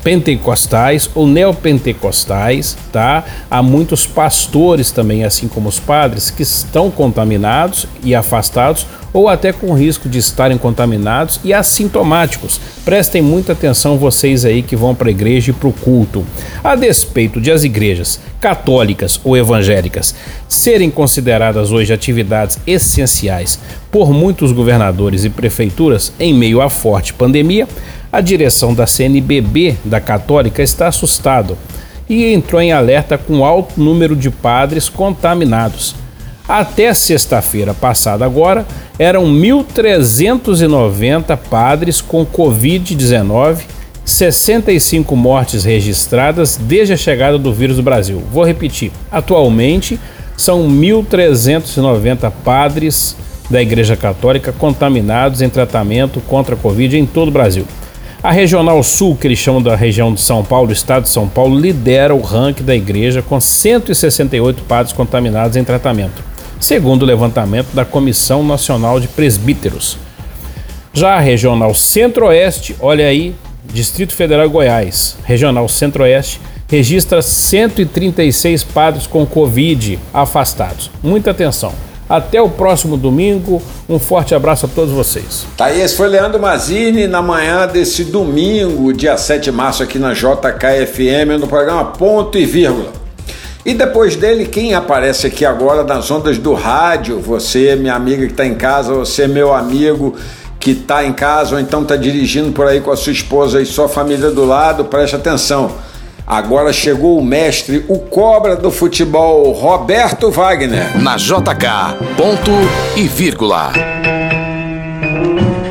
pentecostais ou neopentecostais, tá? Há muitos pastores também, assim como os padres, que estão contaminados e afastados ou até com risco de estarem contaminados e assintomáticos. Prestem muita atenção vocês aí que vão para a igreja e para o culto. A despeito de as igrejas católicas ou evangélicas serem consideradas hoje atividades essenciais por muitos governadores e prefeituras em meio à forte pandemia, a direção da CNBB da Católica está assustado e entrou em alerta com alto número de padres contaminados. Até sexta-feira passada agora, eram 1.390 padres com Covid-19, 65 mortes registradas desde a chegada do vírus no Brasil. Vou repetir: atualmente são 1.390 padres da Igreja Católica contaminados em tratamento contra a Covid em todo o Brasil. A Regional Sul, que eles chamam da região de São Paulo, do estado de São Paulo, lidera o ranking da igreja com 168 padres contaminados em tratamento segundo o levantamento da Comissão Nacional de Presbíteros. Já a regional Centro-Oeste, olha aí, Distrito Federal Goiás, Regional Centro-Oeste, registra 136 padres com Covid afastados. Muita atenção. Até o próximo domingo. Um forte abraço a todos vocês. Tá aí, esse foi Leandro Mazini na manhã desse domingo, dia 7 de março, aqui na JKFM, no programa Ponto e Vírgula. E depois dele, quem aparece aqui agora nas ondas do rádio? Você, minha amiga que está em casa, você, meu amigo que está em casa ou então está dirigindo por aí com a sua esposa e sua família do lado, preste atenção. Agora chegou o mestre, o cobra do futebol, Roberto Wagner. Na JK, ponto e vírgula.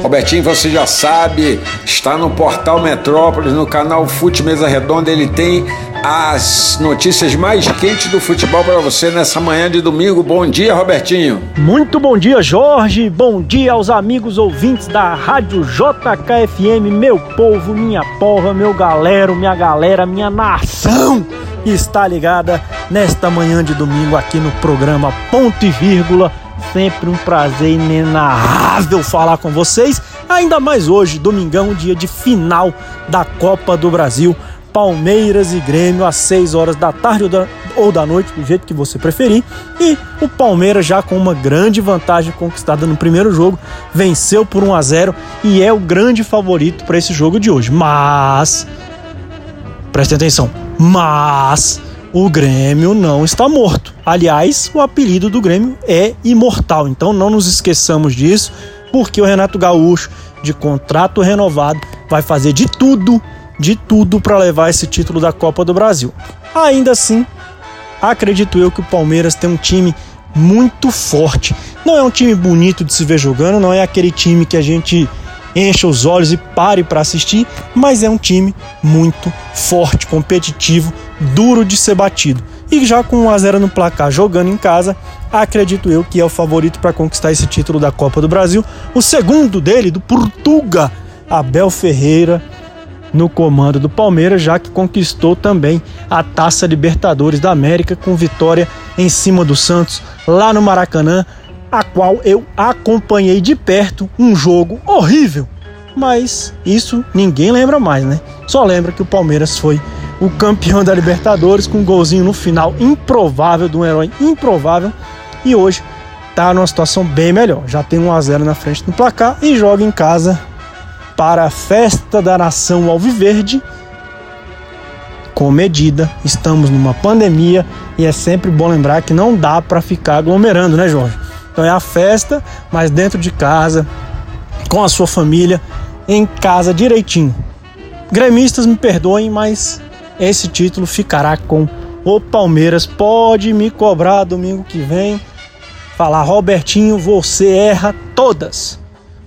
Robertinho, você já sabe, está no portal Metrópolis, no canal Fute Mesa Redonda, ele tem as notícias mais quentes do futebol para você nessa manhã de domingo. Bom dia, Robertinho. Muito bom dia, Jorge. Bom dia aos amigos ouvintes da Rádio JKFM, meu povo, minha porra, meu galero, minha galera, minha nação está ligada nesta manhã de domingo aqui no programa Ponto e Vírgula. Sempre um prazer inenarrável falar com vocês, ainda mais hoje, domingão, dia de final da Copa do Brasil. Palmeiras e Grêmio às 6 horas da tarde ou da, ou da noite, do jeito que você preferir. E o Palmeiras já com uma grande vantagem conquistada no primeiro jogo, venceu por 1 a 0 e é o grande favorito para esse jogo de hoje. Mas prestem atenção, mas o Grêmio não está morto. Aliás, o apelido do Grêmio é imortal, então não nos esqueçamos disso, porque o Renato Gaúcho, de contrato renovado, vai fazer de tudo de tudo para levar esse título da Copa do Brasil. Ainda assim, acredito eu que o Palmeiras tem um time muito forte. Não é um time bonito de se ver jogando, não é aquele time que a gente enche os olhos e pare para assistir, mas é um time muito forte, competitivo, duro de ser batido. E já com 1 a 0 no placar jogando em casa, acredito eu que é o favorito para conquistar esse título da Copa do Brasil. O segundo dele, do Portuga, Abel Ferreira, no comando do Palmeiras, já que conquistou também a Taça Libertadores da América com vitória em cima do Santos lá no Maracanã, a qual eu acompanhei de perto um jogo horrível. Mas isso ninguém lembra mais, né? Só lembra que o Palmeiras foi o campeão da Libertadores com um golzinho no final improvável de um herói improvável e hoje tá numa situação bem melhor. Já tem 1 a 0 na frente do placar e joga em casa para a festa da nação alviverde com medida. Estamos numa pandemia e é sempre bom lembrar que não dá para ficar aglomerando, né, Jorge? Então é a festa, mas dentro de casa, com a sua família, em casa direitinho. Gremistas me perdoem, mas esse título ficará com o Palmeiras. Pode me cobrar domingo que vem. Falar, Robertinho, você erra todas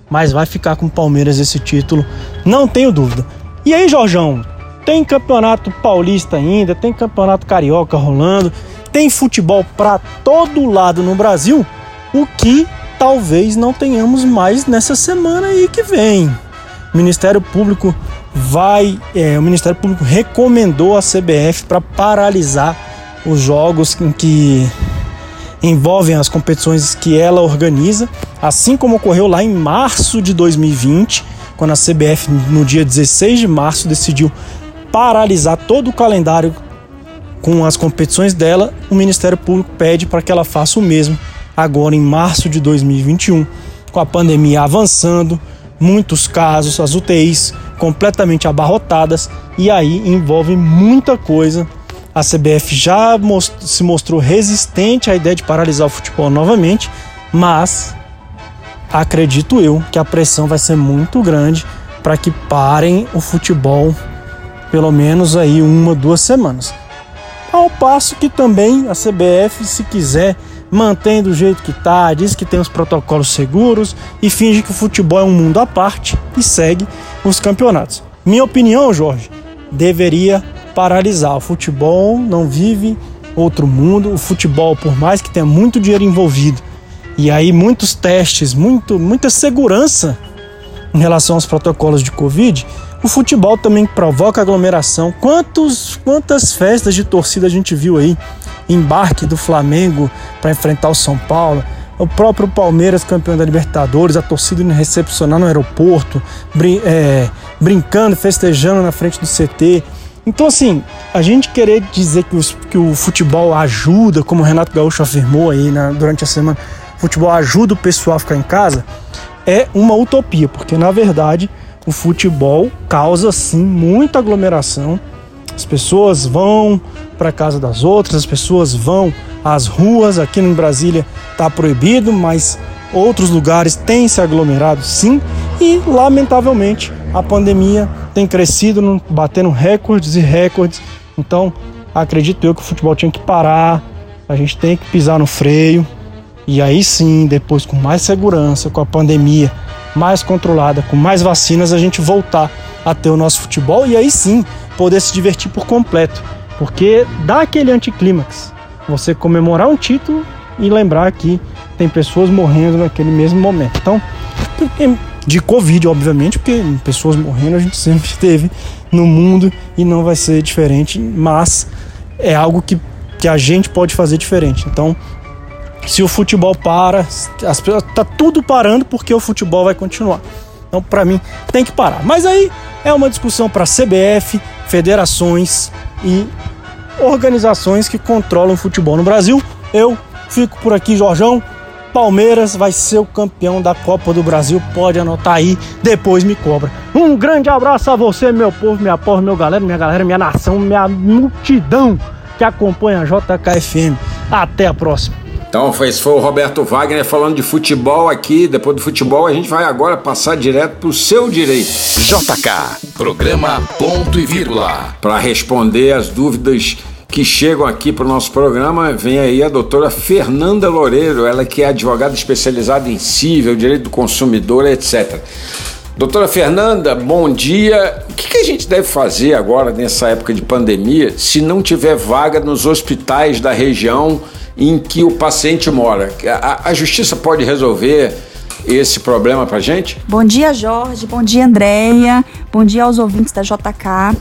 mas vai ficar com o Palmeiras esse título, não tenho dúvida. E aí, Jorjão, tem campeonato paulista ainda, tem campeonato carioca rolando, tem futebol para todo lado no Brasil, o que talvez não tenhamos mais nessa semana aí que vem. Ministério Público vai, é, o Ministério Público recomendou a CBF para paralisar os jogos em que envolvem as competições que ela organiza, assim como ocorreu lá em março de 2020, quando a CBF, no dia 16 de março, decidiu paralisar todo o calendário com as competições dela, o Ministério Público pede para que ela faça o mesmo agora em março de 2021, com a pandemia avançando, muitos casos, as UTIs completamente abarrotadas e aí envolve muita coisa a CBF já most se mostrou resistente à ideia de paralisar o futebol novamente, mas acredito eu que a pressão vai ser muito grande para que parem o futebol pelo menos aí uma, duas semanas. Ao passo que também a CBF, se quiser, mantém do jeito que está, diz que tem os protocolos seguros e finge que o futebol é um mundo à parte e segue os campeonatos. Minha opinião, Jorge, deveria paralisar. O futebol não vive outro mundo. O futebol, por mais que tenha muito dinheiro envolvido e aí muitos testes, muito, muita segurança em relação aos protocolos de Covid, o futebol também provoca aglomeração. Quantos, quantas festas de torcida a gente viu aí? Embarque do Flamengo para enfrentar o São Paulo, o próprio Palmeiras, campeão da Libertadores, a torcida indo recepcionar no aeroporto, brin é, brincando, festejando na frente do CT. Então, assim, a gente querer dizer que, os, que o futebol ajuda, como o Renato Gaúcho afirmou aí na, durante a semana, futebol ajuda o pessoal a ficar em casa, é uma utopia, porque na verdade o futebol causa sim muita aglomeração. As pessoas vão para casa das outras, as pessoas vão às ruas. Aqui em Brasília está proibido, mas outros lugares têm se aglomerado sim. E lamentavelmente a pandemia tem crescido, batendo recordes e recordes. Então acredito eu que o futebol tinha que parar, a gente tem que pisar no freio. E aí sim, depois com mais segurança, com a pandemia mais controlada, com mais vacinas, a gente voltar a ter o nosso futebol e aí sim poder se divertir por completo. Porque dá aquele anticlímax. Você comemorar um título e lembrar que tem pessoas morrendo naquele mesmo momento. Então, de Covid, obviamente, porque pessoas morrendo a gente sempre teve no mundo e não vai ser diferente, mas é algo que, que a gente pode fazer diferente. Então, se o futebol para, as, tá tudo parando porque o futebol vai continuar. Então, para mim, tem que parar. Mas aí é uma discussão para CBF, federações e organizações que controlam o futebol no Brasil. Eu fico por aqui, Jorjão. Palmeiras vai ser o campeão da Copa do Brasil. Pode anotar aí, depois me cobra. Um grande abraço a você, meu povo, minha porra, meu galera, minha galera, minha nação, minha multidão que acompanha a JKFM. Até a próxima. Então, foi, esse foi o Roberto Wagner falando de futebol aqui. Depois do futebol, a gente vai agora passar direto para o seu direito. JK, programa Ponto e Vírgula. Para responder as dúvidas que chegam aqui para o nosso programa, vem aí a doutora Fernanda Loureiro, ela que é advogada especializada em civil, direito do consumidor, etc. Doutora Fernanda, bom dia. O que, que, a gente deve fazer agora nessa época de pandemia se não tiver vaga nos hospitais da região? Em que o paciente mora. A, a justiça pode resolver esse problema para gente? Bom dia, Jorge. Bom dia, Andréia. Bom dia aos ouvintes da JK.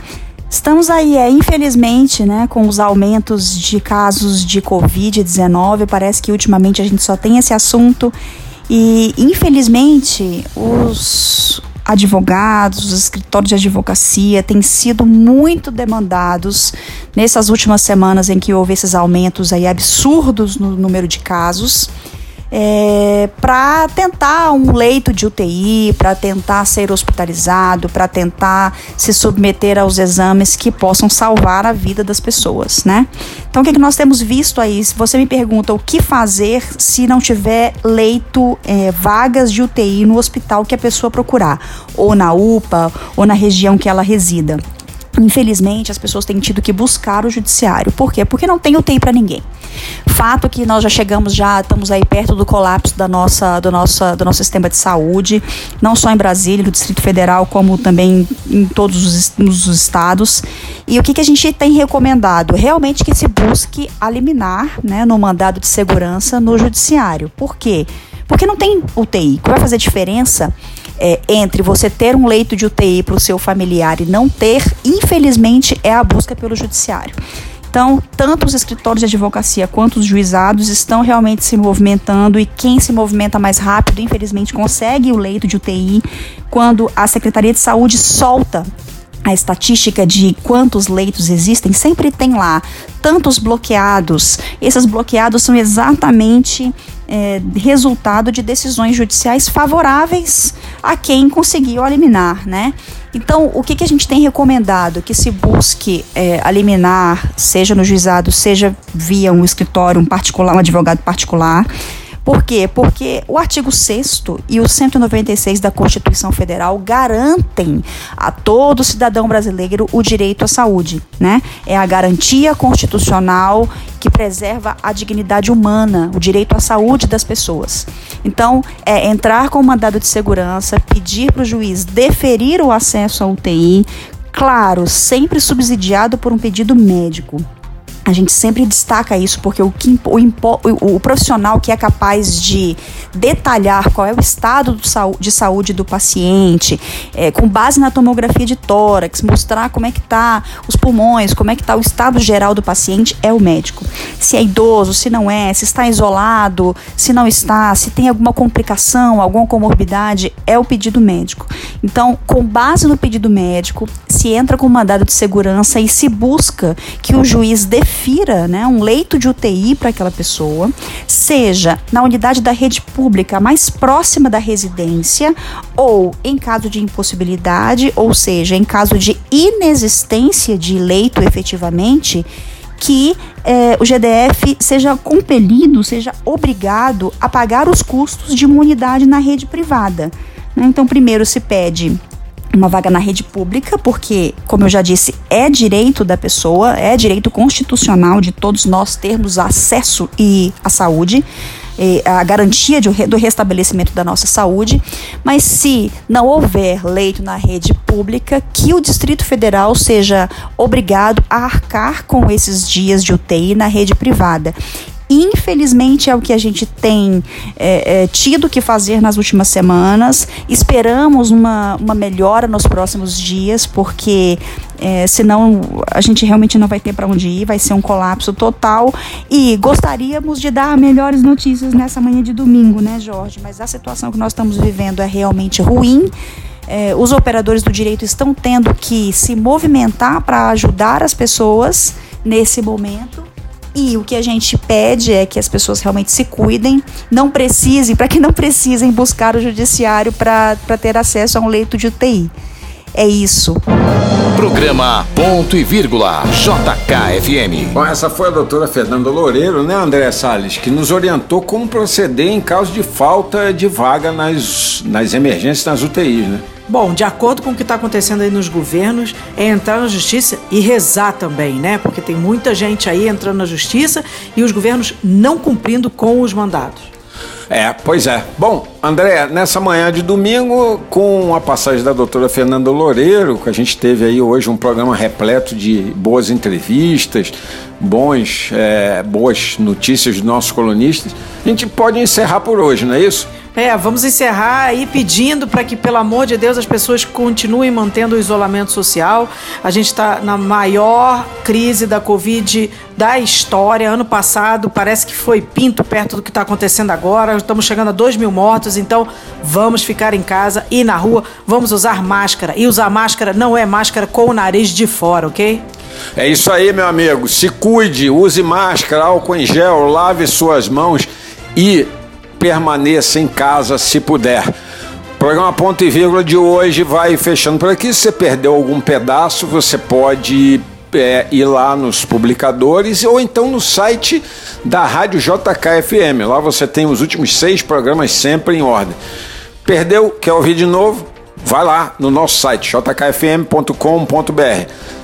Estamos aí, é, infelizmente, né, com os aumentos de casos de Covid-19. Parece que ultimamente a gente só tem esse assunto. E, infelizmente, os, advogados, os escritórios de advocacia têm sido muito demandados nessas últimas semanas em que houve esses aumentos aí absurdos no número de casos é, para tentar um leito de UTI, para tentar ser hospitalizado, para tentar se submeter aos exames que possam salvar a vida das pessoas, né? Então, o que, é que nós temos visto aí? Se você me pergunta o que fazer se não tiver leito, é, vagas de UTI no hospital que a pessoa procurar, ou na UPA, ou na região que ela resida. Infelizmente, as pessoas têm tido que buscar o judiciário. Por quê? Porque não tem UTI para ninguém. Fato que nós já chegamos, já estamos aí perto do colapso da nossa, do, nosso, do nosso sistema de saúde, não só em Brasília, no Distrito Federal, como também em todos os, os estados. E o que, que a gente tem recomendado? Realmente que se busque eliminar né, no mandado de segurança no judiciário. Por quê? Porque não tem UTI. O que vai fazer diferença é, entre você ter um leito de UTI para o seu familiar e não ter, infelizmente, é a busca pelo judiciário. Então, tanto os escritórios de advocacia quanto os juizados estão realmente se movimentando e quem se movimenta mais rápido, infelizmente, consegue o leito de UTI quando a Secretaria de Saúde solta a estatística de quantos leitos existem, sempre tem lá tantos bloqueados. Esses bloqueados são exatamente é, resultado de decisões judiciais favoráveis a quem conseguiu eliminar, né? Então, o que, que a gente tem recomendado? Que se busque é, eliminar, seja no juizado, seja via um escritório, um particular, um advogado particular, por quê? Porque o artigo 6 e o 196 da Constituição Federal garantem a todo cidadão brasileiro o direito à saúde, né? É a garantia constitucional que preserva a dignidade humana, o direito à saúde das pessoas. Então, é entrar com mandado de segurança, pedir para o juiz deferir o acesso à UTI, claro, sempre subsidiado por um pedido médico. A gente sempre destaca isso porque o, que, o, o, profissional que é capaz de detalhar qual é o estado de saúde do paciente, é, com base na tomografia de tórax, mostrar como é que tá os pulmões, como é que tá o estado geral do paciente, é o médico. Se é idoso, se não é, se está isolado, se não está, se tem alguma complicação, alguma comorbidade, é o pedido médico. Então, com base no pedido médico, se entra com mandado de segurança e se busca que o juiz defina confira né, um leito de UTI para aquela pessoa, seja na unidade da rede pública mais próxima da residência, ou em caso de impossibilidade, ou seja, em caso de inexistência de leito efetivamente, que eh, o GDF seja compelido, seja obrigado a pagar os custos de uma unidade na rede privada. Né? Então, primeiro se pede uma vaga na rede pública, porque, como eu já disse, é direito da pessoa, é direito constitucional de todos nós termos acesso e à saúde, a garantia de, do restabelecimento da nossa saúde, mas se não houver leito na rede pública, que o Distrito Federal seja obrigado a arcar com esses dias de UTI na rede privada. Infelizmente é o que a gente tem é, é, tido que fazer nas últimas semanas. Esperamos uma, uma melhora nos próximos dias, porque é, senão a gente realmente não vai ter para onde ir, vai ser um colapso total. E gostaríamos de dar melhores notícias nessa manhã de domingo, né, Jorge? Mas a situação que nós estamos vivendo é realmente ruim. É, os operadores do direito estão tendo que se movimentar para ajudar as pessoas nesse momento. E o que a gente pede é que as pessoas realmente se cuidem, não precisem, para que não precisem buscar o judiciário para ter acesso a um leito de UTI. É isso. Programa Ponto e Vírgula JKFM. Bom, essa foi a doutora Fernanda Loureiro, né, André Salles, que nos orientou como proceder em caso de falta de vaga nas, nas emergências, nas UTIs, né? Bom, de acordo com o que está acontecendo aí nos governos, é entrar na justiça e rezar também, né? Porque tem muita gente aí entrando na justiça e os governos não cumprindo com os mandados. É, pois é. Bom, André, nessa manhã de domingo, com a passagem da doutora Fernanda Loureiro, que a gente teve aí hoje um programa repleto de boas entrevistas, bons, é, boas notícias dos nossos colunistas, a gente pode encerrar por hoje, não é isso? É, vamos encerrar aí pedindo para que, pelo amor de Deus, as pessoas continuem mantendo o isolamento social. A gente está na maior crise da Covid da história. Ano passado parece que foi pinto perto do que está acontecendo agora. Estamos chegando a 2 mil mortos, então vamos ficar em casa e na rua. Vamos usar máscara. E usar máscara não é máscara com o nariz de fora, ok? É isso aí, meu amigo. Se cuide, use máscara, álcool em gel, lave suas mãos e permaneça em casa se puder. O programa Ponto e Vírgula de hoje vai fechando por aqui. Se você perdeu algum pedaço, você pode é, ir lá nos publicadores ou então no site da Rádio JKFM. Lá você tem os últimos seis programas sempre em ordem. Perdeu? Quer ouvir de novo? Vai lá no nosso site jkfm.com.br.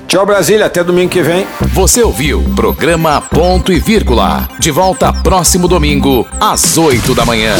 Tchau, Brasília. Até domingo que vem. Você ouviu programa Ponto e Vírgula. De volta próximo domingo, às 8 da manhã.